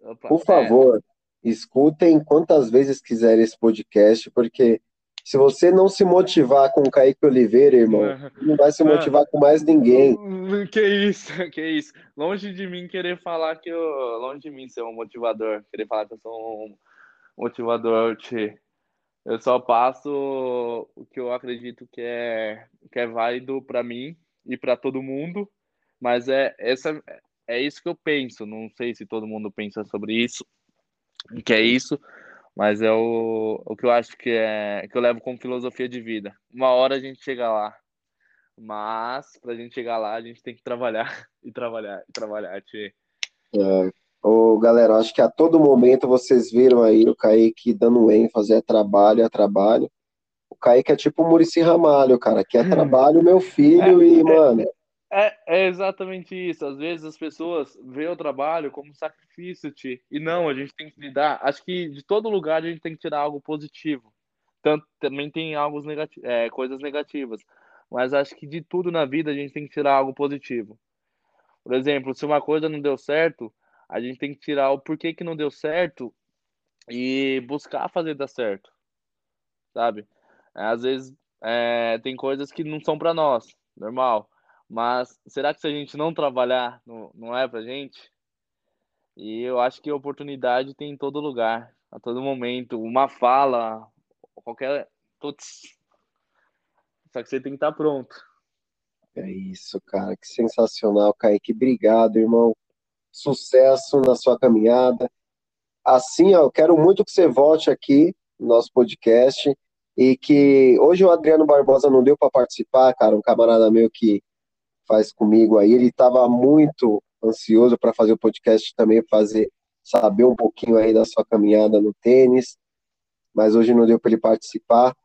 Opa, por é. favor, escutem quantas vezes quiserem esse podcast, porque se você não se motivar com o Kaique Oliveira, irmão, não vai se motivar com mais ninguém. Que isso, que isso. Longe de mim querer falar que eu. Longe de mim ser um motivador, querer falar que eu sou um motivador. Te... Eu só passo o que eu acredito que é, que é válido para mim e para todo mundo, mas é, essa, é isso que eu penso. Não sei se todo mundo pensa sobre isso, que é isso, mas é o, o que eu acho que é que eu levo como filosofia de vida. Uma hora a gente chega lá, mas para a gente chegar lá a gente tem que trabalhar e trabalhar e trabalhar. Tchê. É. Ô, galera, acho que a todo momento vocês viram aí o Kaique dando ênfase a trabalho, a trabalho. O Kaique é tipo o Murici Ramalho, cara, que é trabalho, meu filho, e, mano, é, é, exatamente isso. Às vezes as pessoas veem o trabalho como sacrifício. E não, a gente tem que lidar. Acho que de todo lugar a gente tem que tirar algo positivo. Tanto, também tem algo negati é, coisas negativas. Mas acho que de tudo na vida a gente tem que tirar algo positivo. Por exemplo, se uma coisa não deu certo, a gente tem que tirar o porquê que não deu certo e buscar fazer dar certo. Sabe? Às vezes é, tem coisas que não são para nós, normal. Mas será que se a gente não trabalhar, não, é pra gente? E eu acho que oportunidade tem em todo lugar, a todo momento. Uma fala, qualquer. Putz. Só que você tem que estar pronto. É isso, cara. Que sensacional, Kaique. Obrigado, irmão. Sucesso na sua caminhada. Assim, ó, eu quero muito que você volte aqui no nosso podcast e que hoje o Adriano Barbosa não deu para participar, cara, um camarada meu que faz comigo aí. Ele estava muito ansioso para fazer o podcast também, fazer saber um pouquinho aí da sua caminhada no tênis, mas hoje não deu para ele participar.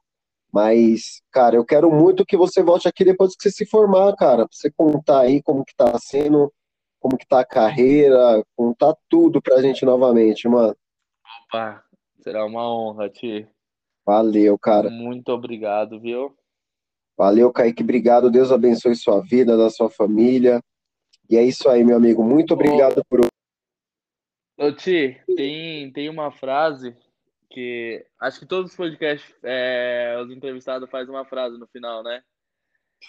Mas, cara, eu quero muito que você volte aqui depois que você se formar, cara, para você contar aí como que tá sendo, como que tá a carreira, contar tudo pra gente novamente, mano. Opa, será uma honra, Ti. Valeu, cara. Muito obrigado, viu? Valeu, Kaique. Obrigado. Deus abençoe sua vida, da sua família. E é isso aí, meu amigo. Muito obrigado Ô, por. Ô, Ti, tem, tem uma frase que acho que todos os podcasts, é, os entrevistados fazem uma frase no final, né?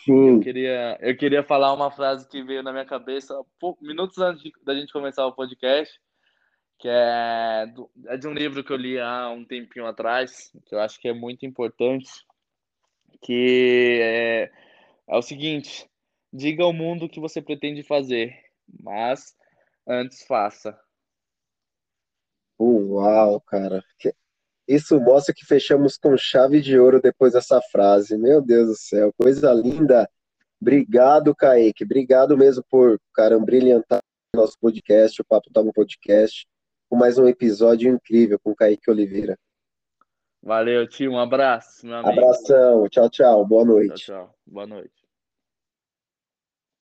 Sim. Eu queria, eu queria falar uma frase que veio na minha cabeça minutos antes de, da gente começar o podcast, que é, do, é de um livro que eu li há um tempinho atrás, que eu acho que é muito importante, que é, é o seguinte: diga ao mundo o que você pretende fazer, mas antes faça. Uau, cara. Isso mostra que fechamos com chave de ouro depois dessa frase. Meu Deus do céu, coisa linda. Obrigado, Kaique. Obrigado mesmo por, cara, brilhantar nosso podcast, o Papo Tamo Podcast, com mais um episódio incrível com o Kaique Oliveira. Valeu, tio. Um abraço, meu amigo. Abração. Tchau, tchau. Boa noite. Tchau, tchau. Boa noite.